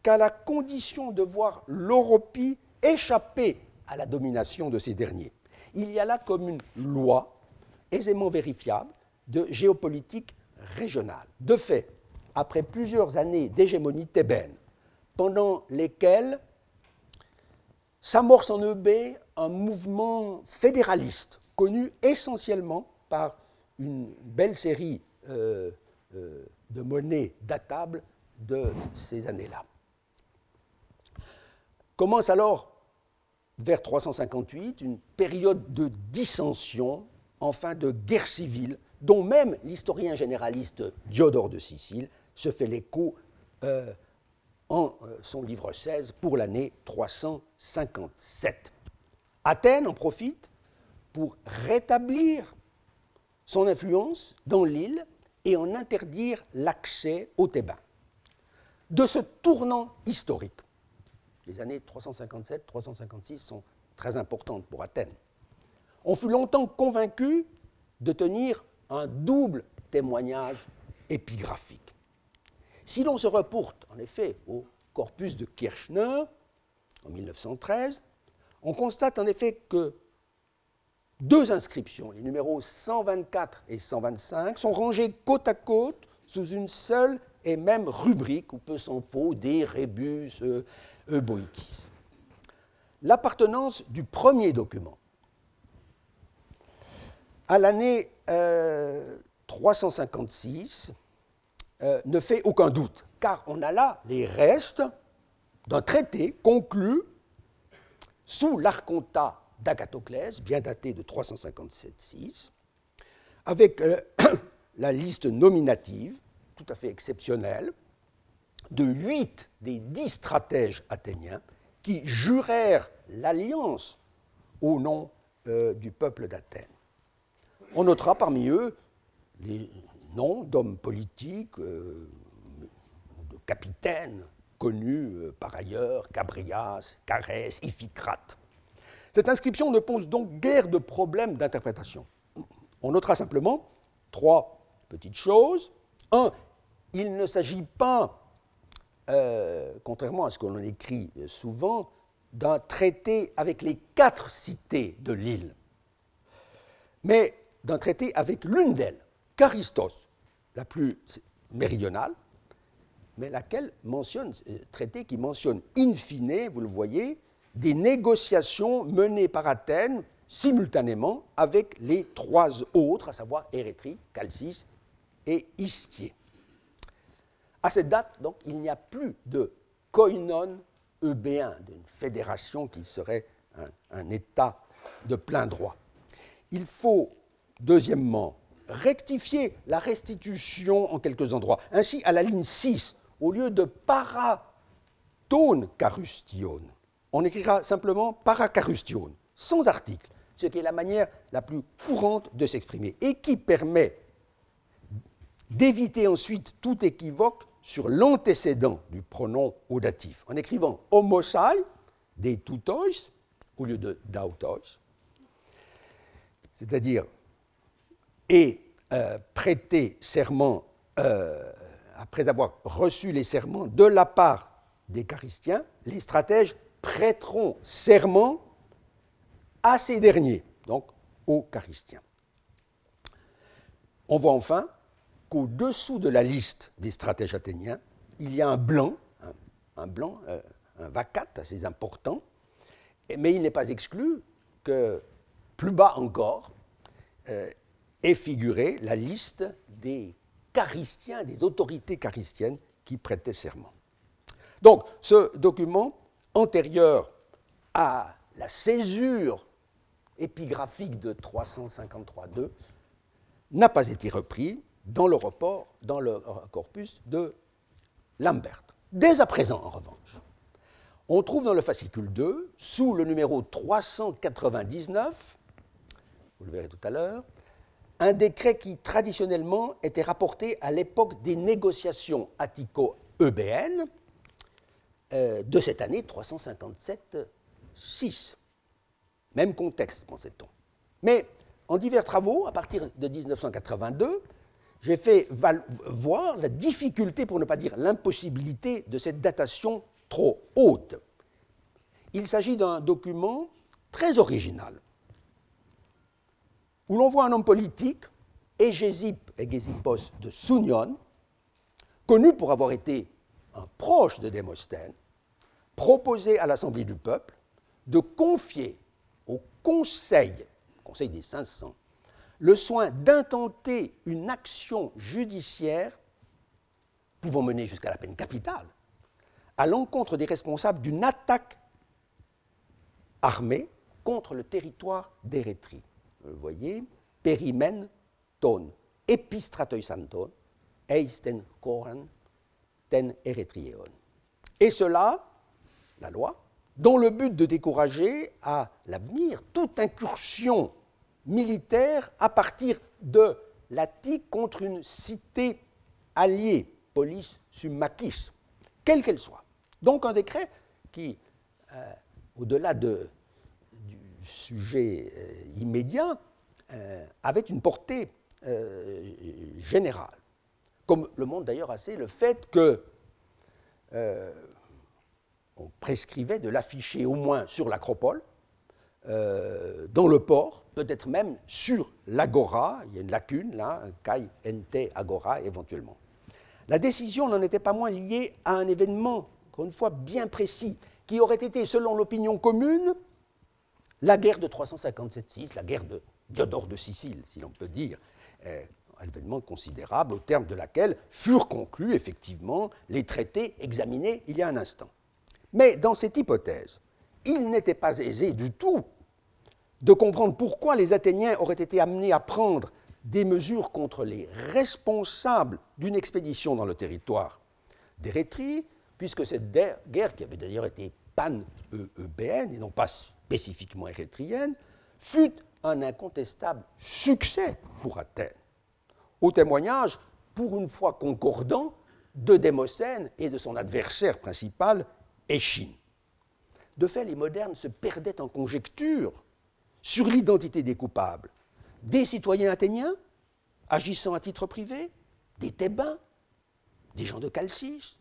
qu'à la condition de voir l'Europie échapper à la domination de ces derniers. Il y a là comme une loi aisément vérifiable de géopolitique régionale. De fait, après plusieurs années d'hégémonie thébaine, pendant lesquelles s'amorce en Eubée un mouvement fédéraliste connu essentiellement par une belle série euh, euh, de monnaies datables de ces années-là. Commence alors, vers 358, une période de dissension, enfin de guerre civile, dont même l'historien généraliste Diodore de Sicile se fait l'écho euh, en son livre 16 pour l'année 357. Athènes en profite pour rétablir son influence dans l'île et en interdire l'accès aux Thébains. De ce tournant historique, les années 357-356 sont très importantes pour Athènes. On fut longtemps convaincu de tenir un double témoignage épigraphique. Si l'on se reporte en effet au corpus de Kirchner en 1913, on constate en effet que deux inscriptions, les numéros 124 et 125, sont rangées côte à côte sous une seule et même rubrique, où peu s'en faut, des rebus euh. L'appartenance du premier document à l'année 356 euh, ne fait aucun doute, car on a là les restes d'un traité conclu sous l'archontat d'Agathoclès, bien daté de 357-6, avec euh, *coughs* la liste nominative, tout à fait exceptionnelle, de huit des dix stratèges athéniens qui jurèrent l'alliance au nom euh, du peuple d'Athènes. On notera parmi eux les noms d'hommes politiques, euh, de capitaines connus par ailleurs, Cabrias, Carès, Iphicrate. Cette inscription ne pose donc guère de problème d'interprétation. On notera simplement trois petites choses. Un, il ne s'agit pas, euh, contrairement à ce que l'on écrit souvent, d'un traité avec les quatre cités de l'île, mais d'un traité avec l'une d'elles, Charistos, la plus méridionale, mais laquelle mentionne, euh, traité qui mentionne in fine, vous le voyez, des négociations menées par Athènes simultanément avec les trois autres, à savoir Érythrée, Chalcis et Istier. À cette date, donc, il n'y a plus de koinon eubéen, d'une fédération qui serait un État de plein droit. Il faut, deuxièmement, rectifier la restitution en quelques endroits. Ainsi, à la ligne 6, au lieu de paratone carustion, on écrira simplement paracarustion, sans article, ce qui est la manière la plus courante de s'exprimer, et qui permet d'éviter ensuite tout équivoque sur l'antécédent du pronom audatif, en écrivant homosai, des toutois, au lieu de dautois, c'est-à-dire et euh, prêter serment euh, après avoir reçu les serments de la part des charistiens, les stratèges prêteront serment à ces derniers, donc aux charistiens. On voit enfin qu'au-dessous de la liste des stratèges athéniens, il y a un blanc, un, blanc, euh, un vacat assez important, mais il n'est pas exclu que plus bas encore euh, est figurée la liste des charistiens, des autorités charistiennes qui prêtaient serment. Donc, ce document antérieure à la césure épigraphique de 353.2 n'a pas été repris dans le report, dans le corpus de Lambert. Dès à présent, en revanche, on trouve dans le fascicule 2, sous le numéro 399, vous le verrez tout à l'heure, un décret qui traditionnellement était rapporté à l'époque des négociations attico-eubéennes euh, de cette année 357-6. Même contexte, pensait-on. Mais en divers travaux, à partir de 1982, j'ai fait voir la difficulté, pour ne pas dire l'impossibilité, de cette datation trop haute. Il s'agit d'un document très original, où l'on voit un homme politique, Égésip Égésipos de Sounion, connu pour avoir été un proche de Démosthène, proposer à l'Assemblée du peuple de confier au Conseil, Conseil des 500, le soin d'intenter une action judiciaire pouvant mener jusqu'à la peine capitale à l'encontre des responsables d'une attaque armée contre le territoire d'Érythrée. Vous voyez, Perimen ton, epistratoisanton, eisten koran, ten erythrieon. Et cela, la loi, dans le but de décourager à l'avenir toute incursion militaire à partir de l'Attique contre une cité alliée, polis summaquis, quelle qu'elle soit. Donc un décret qui, euh, au-delà de, sujet euh, immédiat, euh, avait une portée générale. Comme le montre d'ailleurs assez le fait que on prescrivait de l'afficher au moins sur l'acropole, dans le port, peut-être même sur l'agora, il y a une lacune là, un kai ente agora éventuellement. La décision n'en était pas moins liée à un événement encore une fois bien précis, qui aurait été, selon l'opinion commune, la guerre de 357-6, la guerre de Diodore de Sicile, si l'on peut dire, un événement considérable au terme de laquelle furent conclus effectivement les traités examinés il y a un instant. Mais dans cette hypothèse, il n'était pas aisé du tout de comprendre pourquoi les Athéniens auraient été amenés à prendre des mesures contre les responsables d'une expédition dans le territoire d'Érythrée, puisque cette guerre, qui avait d'ailleurs été pan-eubéenne et non pas spécifiquement érythrienne, fut un incontestable succès pour Athènes. Au témoignage, pour une fois concordant, de Démosthène et de son adversaire principal, Échine. De fait, les modernes se perdaient en conjectures sur l'identité des coupables. Des citoyens athéniens, agissant à titre privé, des Thébains, des gens de Calcis,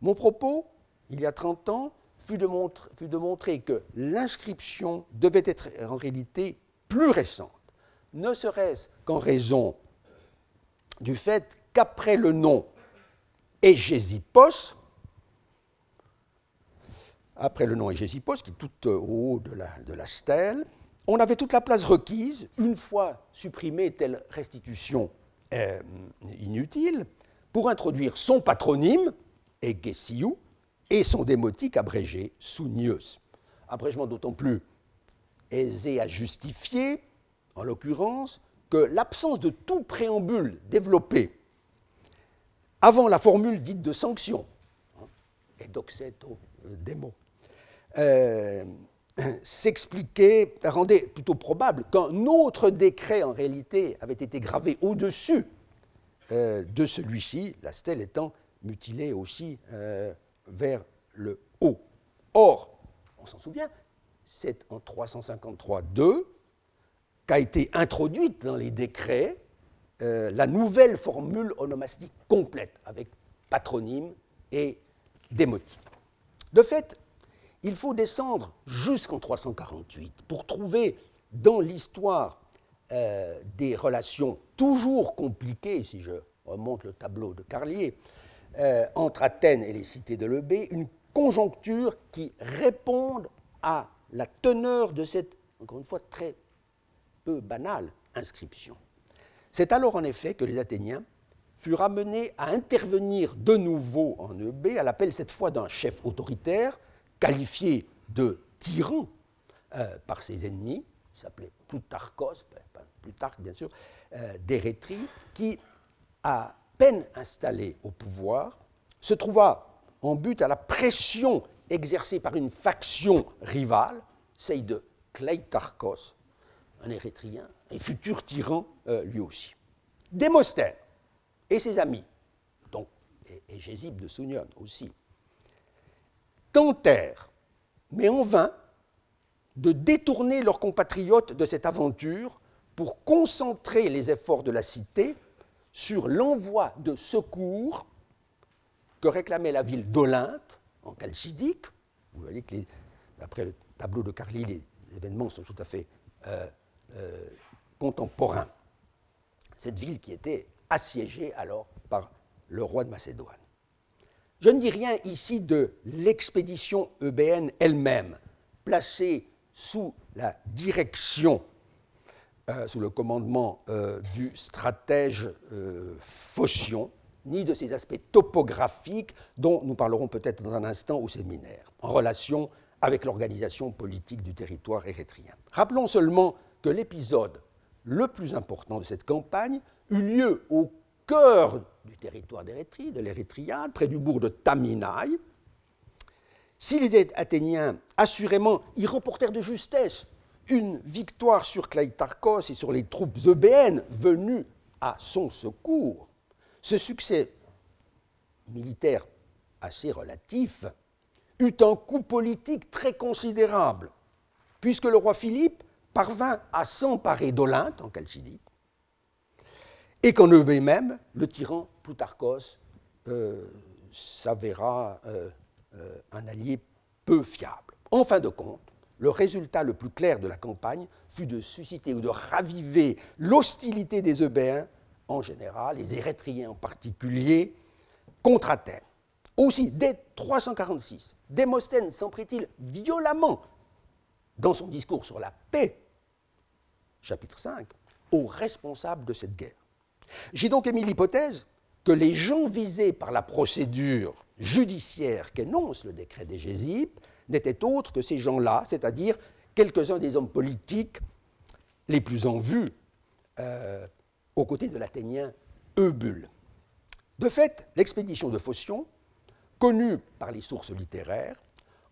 mon propos, il y a 30 ans, fut de, montrer que l'inscription devait être en réalité plus récente, ne serait-ce qu'en raison du fait qu'après le nom Égésipos, après le nom qui est tout au haut de la, stèle, on avait toute la place requise, une fois supprimée telle restitution euh, inutile, pour introduire son patronyme, et et son démotique abrégé Sounius. Abrégement d'autant plus aisé à justifier, en l'occurrence, que l'absence de tout préambule développé avant la formule dite de sanction, hein, et doxeto euh, démo, euh, *clears throat* s'expliquait, rendait plutôt probable qu'un autre décret en réalité avait été gravé au-dessus euh, de celui-ci, la stèle étant mutilé aussi euh, vers le haut. Or, on s'en souvient, c'est en 353-2 qu'a été introduite dans les décrets euh, la nouvelle formule onomastique complète, avec patronyme et démotique. De fait, il faut descendre jusqu'en 348 pour trouver dans l'histoire euh, des relations toujours compliquées, si je remonte le tableau de Carlier, euh, entre Athènes et les cités de l'Eubée, une conjoncture qui réponde à la teneur de cette, encore une fois, très peu banale inscription. C'est alors en effet que les Athéniens furent amenés à intervenir de nouveau en Eubée, à l'appel cette fois d'un chef autoritaire, qualifié de tyran euh, par ses ennemis, s'appelait Plutarchos, Plutarque bien sûr, euh, qui a peine installé au pouvoir, se trouva en but à la pression exercée par une faction rivale, celle de Kleitarchos, un Érythréen et futur tyran lui aussi. Démosthène et ses amis, donc, et, et de Sounion aussi, tentèrent, mais en vain, de détourner leurs compatriotes de cette aventure pour concentrer les efforts de la cité sur l'envoi de secours que réclamait la ville d'Olympe, en Chalcidique. Vous voyez que, d'après le tableau de Carly, les événements sont tout à fait euh, euh, contemporains. Cette ville qui était assiégée alors par le roi de Macédoine. Je ne dis rien ici de l'expédition eubéenne elle-même, placée sous la direction, euh, sous le commandement euh, du stratège euh, Phocion, ni de ses aspects topographiques dont nous parlerons peut-être dans un instant au séminaire, en relation avec l'organisation politique du territoire érythréen. Rappelons seulement que l'épisode le plus important de cette campagne eut lieu au cœur du territoire d'Érythrée, de l'Érythriade, près du bourg de Taminaï. Si les Athéniens, assurément, y remportèrent de justesse une victoire sur Claytarchos et sur les troupes eubéennes venues à son secours, ce succès militaire assez relatif eut un coût politique très considérable, puisque le roi Philippe parvint à s'emparer d'Olympe, en Chalcidie, et qu'en eux même, le tyran Plutarchos euh, s'avéra euh, euh, un allié peu fiable. En fin de compte, le résultat le plus clair de la campagne fut de susciter ou de raviver l'hostilité des Eubéens en général, les Érythréens en particulier, contre Athènes. Aussi, dès 346, Démosthène s'en prit-il violemment dans son discours sur la paix, chapitre 5, aux responsables de cette guerre. J'ai donc émis l'hypothèse que les gens visés par la procédure judiciaire qu'énonce le décret des Gésipes n'étaient autres que ces gens-là, c'est-à-dire quelques-uns des hommes politiques les plus en vue euh, aux côtés de l'Athénien Eubule. De fait, l'expédition de Phocion, connue par les sources littéraires,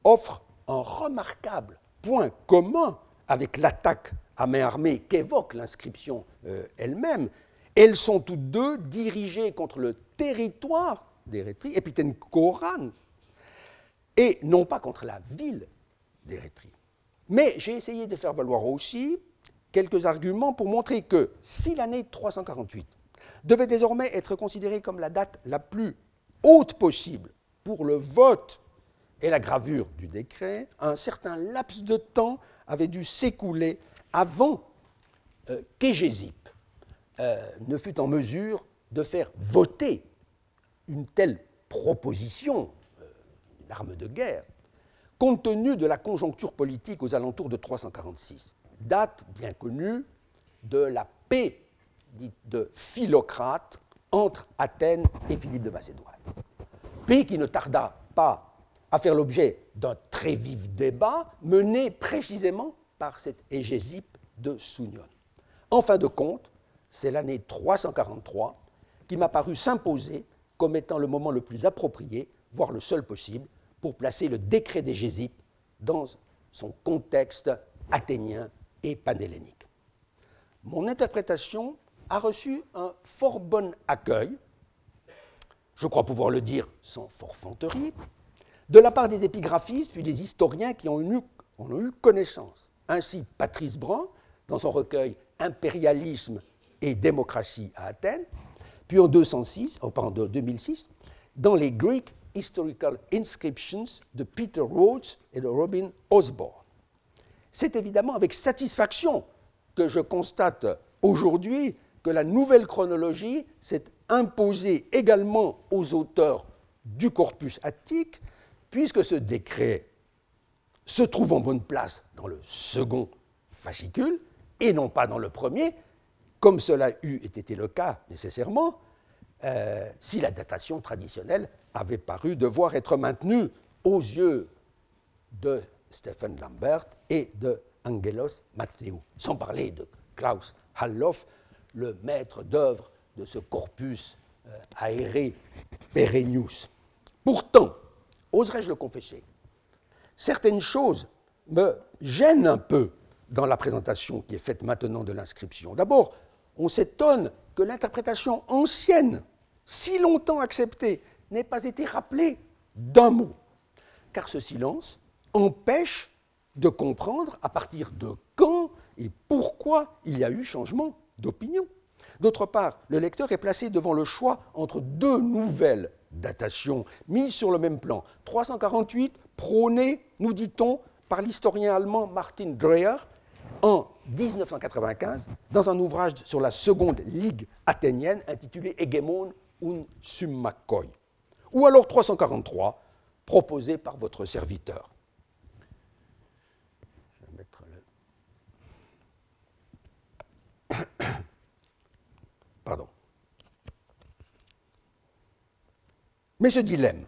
offre un remarquable point commun avec l'attaque à main armée qu'évoque l'inscription euh, elle-même, elles sont toutes deux dirigées contre le territoire d'Érythrée, Épithène Koran, et non pas contre la ville d'Érythrée. Mais j'ai essayé de faire valoir aussi quelques arguments pour montrer que si l'année 348 devait désormais être considérée comme la date la plus haute possible pour le vote et la gravure du décret, un certain laps de temps avait dû s'écouler avant euh, euh, ne fut en mesure de faire voter une telle proposition, arme de guerre, compte tenu de la conjoncture politique aux alentours de 346, date bien connue de la paix dite de Philocrate entre Athènes et Philippe de Macédoine. Paix qui ne tarda pas à faire l'objet d'un très vif débat mené précisément par cette égésipe de Sounion. En fin de compte, c'est l'année 343 qui m'a paru s'imposer comme étant le moment le plus approprié, voire le seul possible, pour placer le décret des Gésipes dans son contexte athénien et panhellénique. Mon interprétation a reçu un fort bon accueil, je crois pouvoir le dire sans forfanterie, de la part des épigraphistes puis des historiens qui en ont eu, connaissance. Ainsi, Patrice Brun, dans son recueil Impérialisme et démocratie à Athènes, puis en 206, oh, pardon, 2006, dans les Greek Historical Inscriptions de Peter Rhodes et de Robin Osborne. C'est évidemment avec satisfaction que je constate aujourd'hui que la nouvelle chronologie s'est imposée également aux auteurs du corpus attique, puisque ce décret se trouve en bonne place dans le second fascicule et non pas dans le premier, comme cela eût été le cas nécessairement euh, si la datation traditionnelle avait paru devoir être maintenue aux yeux de Stephen Lambert et de Angelos Matteo, sans parler de Klaus Halloff, le maître d'œuvre de ce corpus euh, aéré perennius. Pourtant, oserais-je le confesser, certaines choses me gênent un peu dans la présentation qui est faite maintenant de l'inscription. D'abord, on s'étonne que l'interprétation ancienne, si longtemps acceptée, n'ait pas été rappelée d'un mot, car ce silence empêche de comprendre à partir de quand et pourquoi il y a eu changement d'opinion. D'autre part, le lecteur est placé devant le choix entre deux nouvelles datations mises sur le même plan. 348, prôné, nous dit-on, par l'historien allemand Martin Dreher en 1995 dans un ouvrage sur la seconde ligue athénienne intitulé Hegemon und Summakoi. Ou alors 343, proposé par votre serviteur. *coughs* Pardon. Mais ce dilemme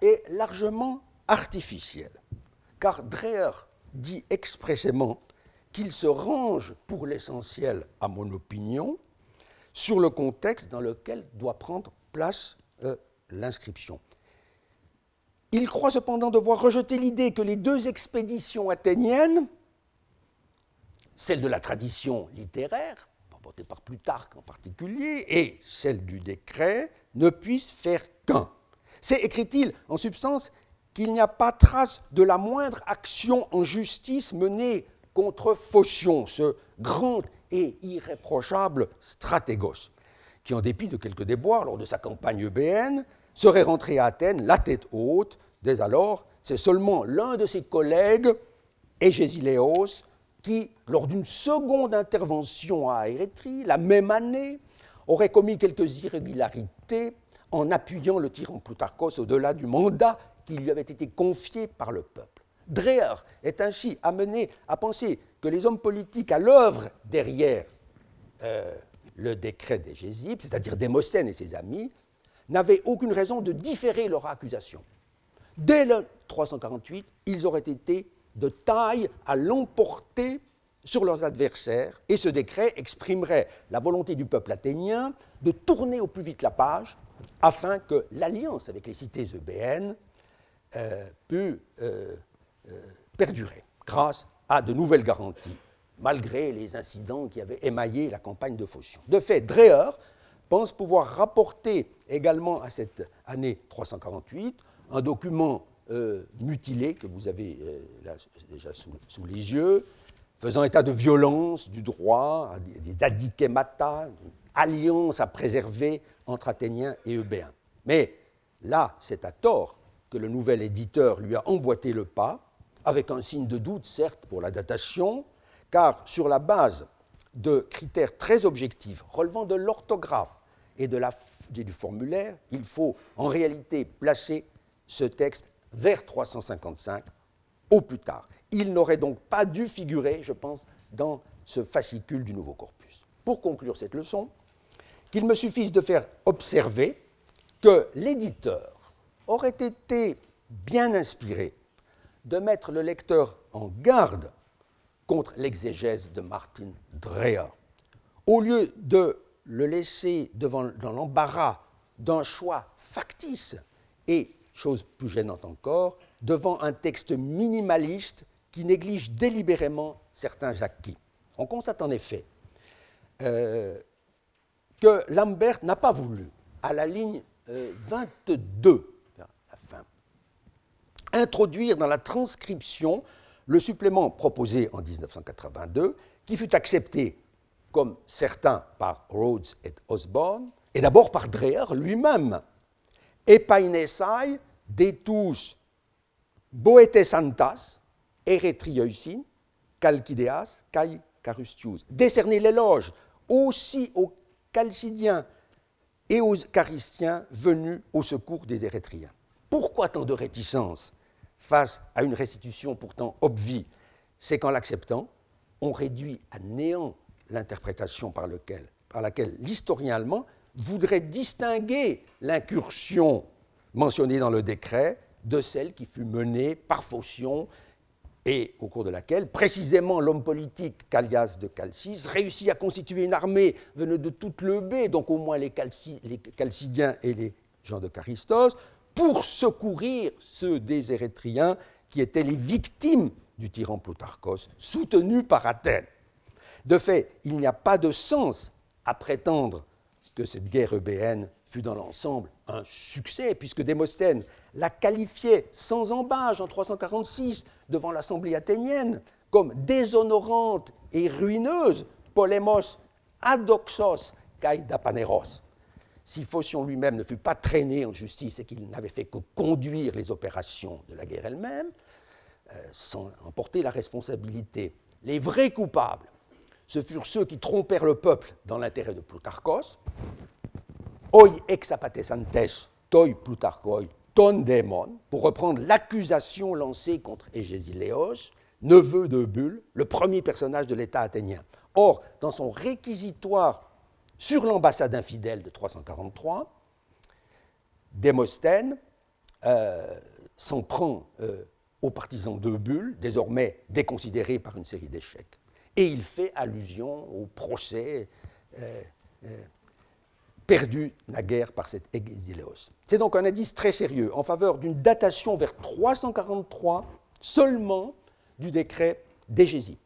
est largement artificiel, car Dreher dit expressément qu'il se range pour l'essentiel à mon opinion sur le contexte dans lequel doit prendre place euh, l'inscription. Il croit cependant devoir rejeter l'idée que les deux expéditions athéniennes, celle de la tradition littéraire, portée par Plutarque en particulier, et celle du décret, ne puissent faire qu'un. C'est, écrit-il, en substance, qu'il n'y a pas trace de la moindre action en justice menée contre Phocion, ce grand et irréprochable stratégos, qui, en dépit de quelques déboires lors de sa campagne eubéenne, serait rentré à Athènes la tête haute. Dès alors, c'est seulement l'un de ses collègues, Égésiléos, qui, lors d'une seconde intervention à Érétrie, la même année, aurait commis quelques irrégularités en appuyant le tyran Plutarchos au-delà du mandat qui lui avait été confié par le peuple. Dreher est ainsi amené à penser que les hommes politiques à l'œuvre derrière euh, le décret des Gésipes, c'est-à-dire Démosthène et ses amis, n'avaient aucune raison de différer leur accusation. Dès le 348, ils auraient été de taille à l'emporter sur leurs adversaires, et ce décret exprimerait la volonté du peuple athénien de tourner au plus vite la page afin que l'alliance avec les cités eubéennes euh, euh, perdurer grâce à de nouvelles garanties, malgré les incidents qui avaient émaillé la campagne de Phocion. De fait, Dreher pense pouvoir rapporter également à cette année 348 un document euh, mutilé que vous avez euh, là, déjà sous, les yeux, faisant état de violence du droit, des adikemata, alliance à préserver entre Athéniens et Eubéens. Mais là, c'est à tort que le nouvel éditeur lui a emboîté le pas, avec un signe de doute, certes, pour la datation, car sur la base de critères très objectifs relevant de l'orthographe et de du formulaire, il faut en réalité placer ce texte vers 355 au plus tard. Il n'aurait donc pas dû figurer, je pense, dans ce fascicule du nouveau corpus. Pour conclure cette leçon, qu'il me suffise de faire observer que l'éditeur aurait été bien inspiré de mettre le lecteur en garde contre l'exégèse de Martin Dreher. Au lieu de le laisser dans l'embarras d'un choix factice et chose plus gênante encore, devant un texte minimaliste qui néglige délibérément certains acquis. On constate en effet euh, que Lambert n'a pas voulu, à la ligne 22, euh, la fin, introduire dans la transcription le supplément proposé en 1982, qui fut accepté comme certain par Rhodes et Osborne, et d'abord par Dreher lui-même. Epainesai detus boete santas, eretrioisin, calcideas, kai carustius. Décerner l'éloge aussi aux Chalcidiens et aux Charistiens venus au secours des Érythréens. Pourquoi tant de réticence face à une restitution pourtant obvie? C'est qu'en l'acceptant, on réduit à néant l'interprétation par, laquelle l'historien allemand voudrait distinguer l'incursion mentionnée dans le décret de celle qui fut menée par Phocion et au cours de laquelle, précisément, l'homme politique Callias de Calcis réussit à constituer une armée venue de toute le B, donc au moins les, Chalcidiens et les gens de Charistos, pour secourir ceux des Érythréens qui étaient les victimes du tyran Plutarchos, soutenu par Athènes. De fait, il n'y a pas de sens à prétendre que cette guerre eubéenne fut dans l'ensemble un succès, puisque Démosthène la qualifiait sans embâge en 346 devant l'Assemblée athénienne comme déshonorante et ruineuse, polémos adoxos kai dapaneros. Si Phocion lui-même ne fut pas traîné en justice et qu'il n'avait fait que conduire les opérations de la guerre elle-même, euh, sans emporter la responsabilité, les vrais coupables, ce furent ceux qui trompèrent le peuple dans l'intérêt de Plutarchos, oi ex apatesantes toi Plutarchoi ton démon, pour reprendre l'accusation lancée contre Égésiléos, neveu de Bulle, le premier personnage de l'État athénien. Or, dans son réquisitoire sur l'ambassade infidèle de 343, Démosthène euh, s'en prend euh, aux partisans de Bulle, désormais déconsidérés par une série d'échecs. Et il fait allusion au procès euh, perdu naguère par cet Exileos. C'est donc un indice très sérieux en faveur d'une datation vers 343 seulement du décret d'Égésie.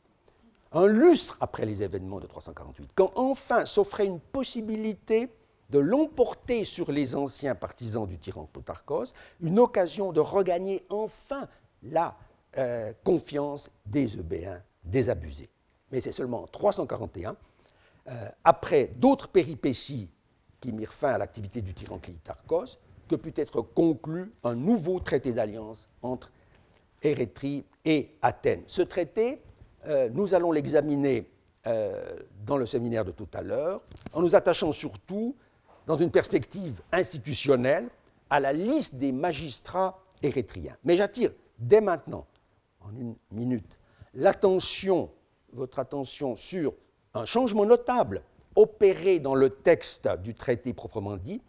Un lustre après les événements de 348, quand enfin s'offrait une possibilité de l'emporter sur les anciens partisans du tyran Plutarchos, une occasion de regagner enfin la euh, confiance des Eubéens désabusés. Mais c'est seulement en 341, euh, après d'autres péripéties qui mirent fin à l'activité du tyran Clitarchos, que peut être conclu un nouveau traité d'alliance entre Érythrée et Athènes. Ce traité, euh, nous allons l'examiner euh, dans le séminaire de tout à l'heure, en nous attachant surtout, dans une perspective institutionnelle, à la liste des magistrats érythréens. Mais j'attire dès maintenant, en une minute, l'attention, votre attention sur un changement notable opéré dans le texte du traité proprement dit,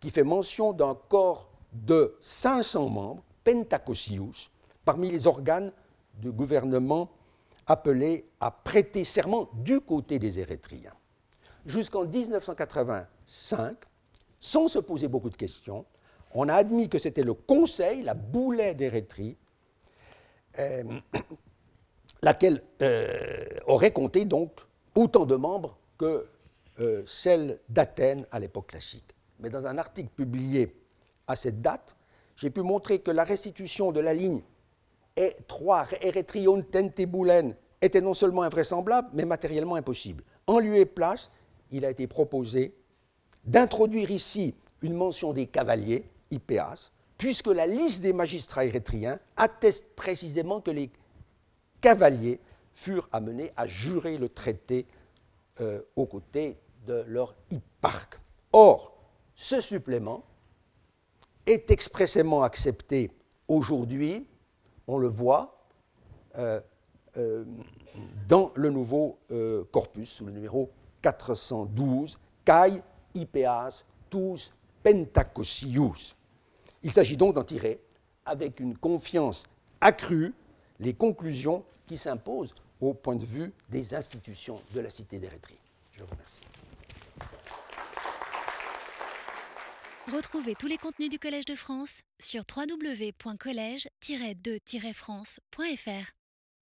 qui fait mention d'un corps de 500 membres, Pentacosius, parmi les organes de gouvernement appelés à prêter serment du côté des Érythréens. Jusqu'en 1985, sans se poser beaucoup de questions, on a admis que c'était le Conseil, la boulet d'Érythrée, euh, laquelle euh, aurait compté donc autant de membres que euh, celle d'Athènes à l'époque classique. Mais dans un article publié à cette date, j'ai pu montrer que la restitution de la ligne 3 Eretrion Tenteboulen était non seulement invraisemblable, mais matériellement impossible. En lieu et place, il a été proposé d'introduire ici une mention des cavaliers, IPAS, puisque la liste des magistrats érythréens atteste précisément que les cavaliers furent amenés à jurer le traité euh, aux côtés de leur hipparque. Or, ce supplément est expressément accepté aujourd'hui on le voit euh, euh, dans le nouveau corpus, sous le numéro 412, Kai Ipeas tous Pentacosius. Il s'agit donc d'en tirer, avec une confiance accrue, les conclusions qui s'imposent au point de vue des institutions de la cité d'Érythrée. Je vous remercie. Retrouvez tous les contenus du Collège de France sur www.colège-2-france.fr.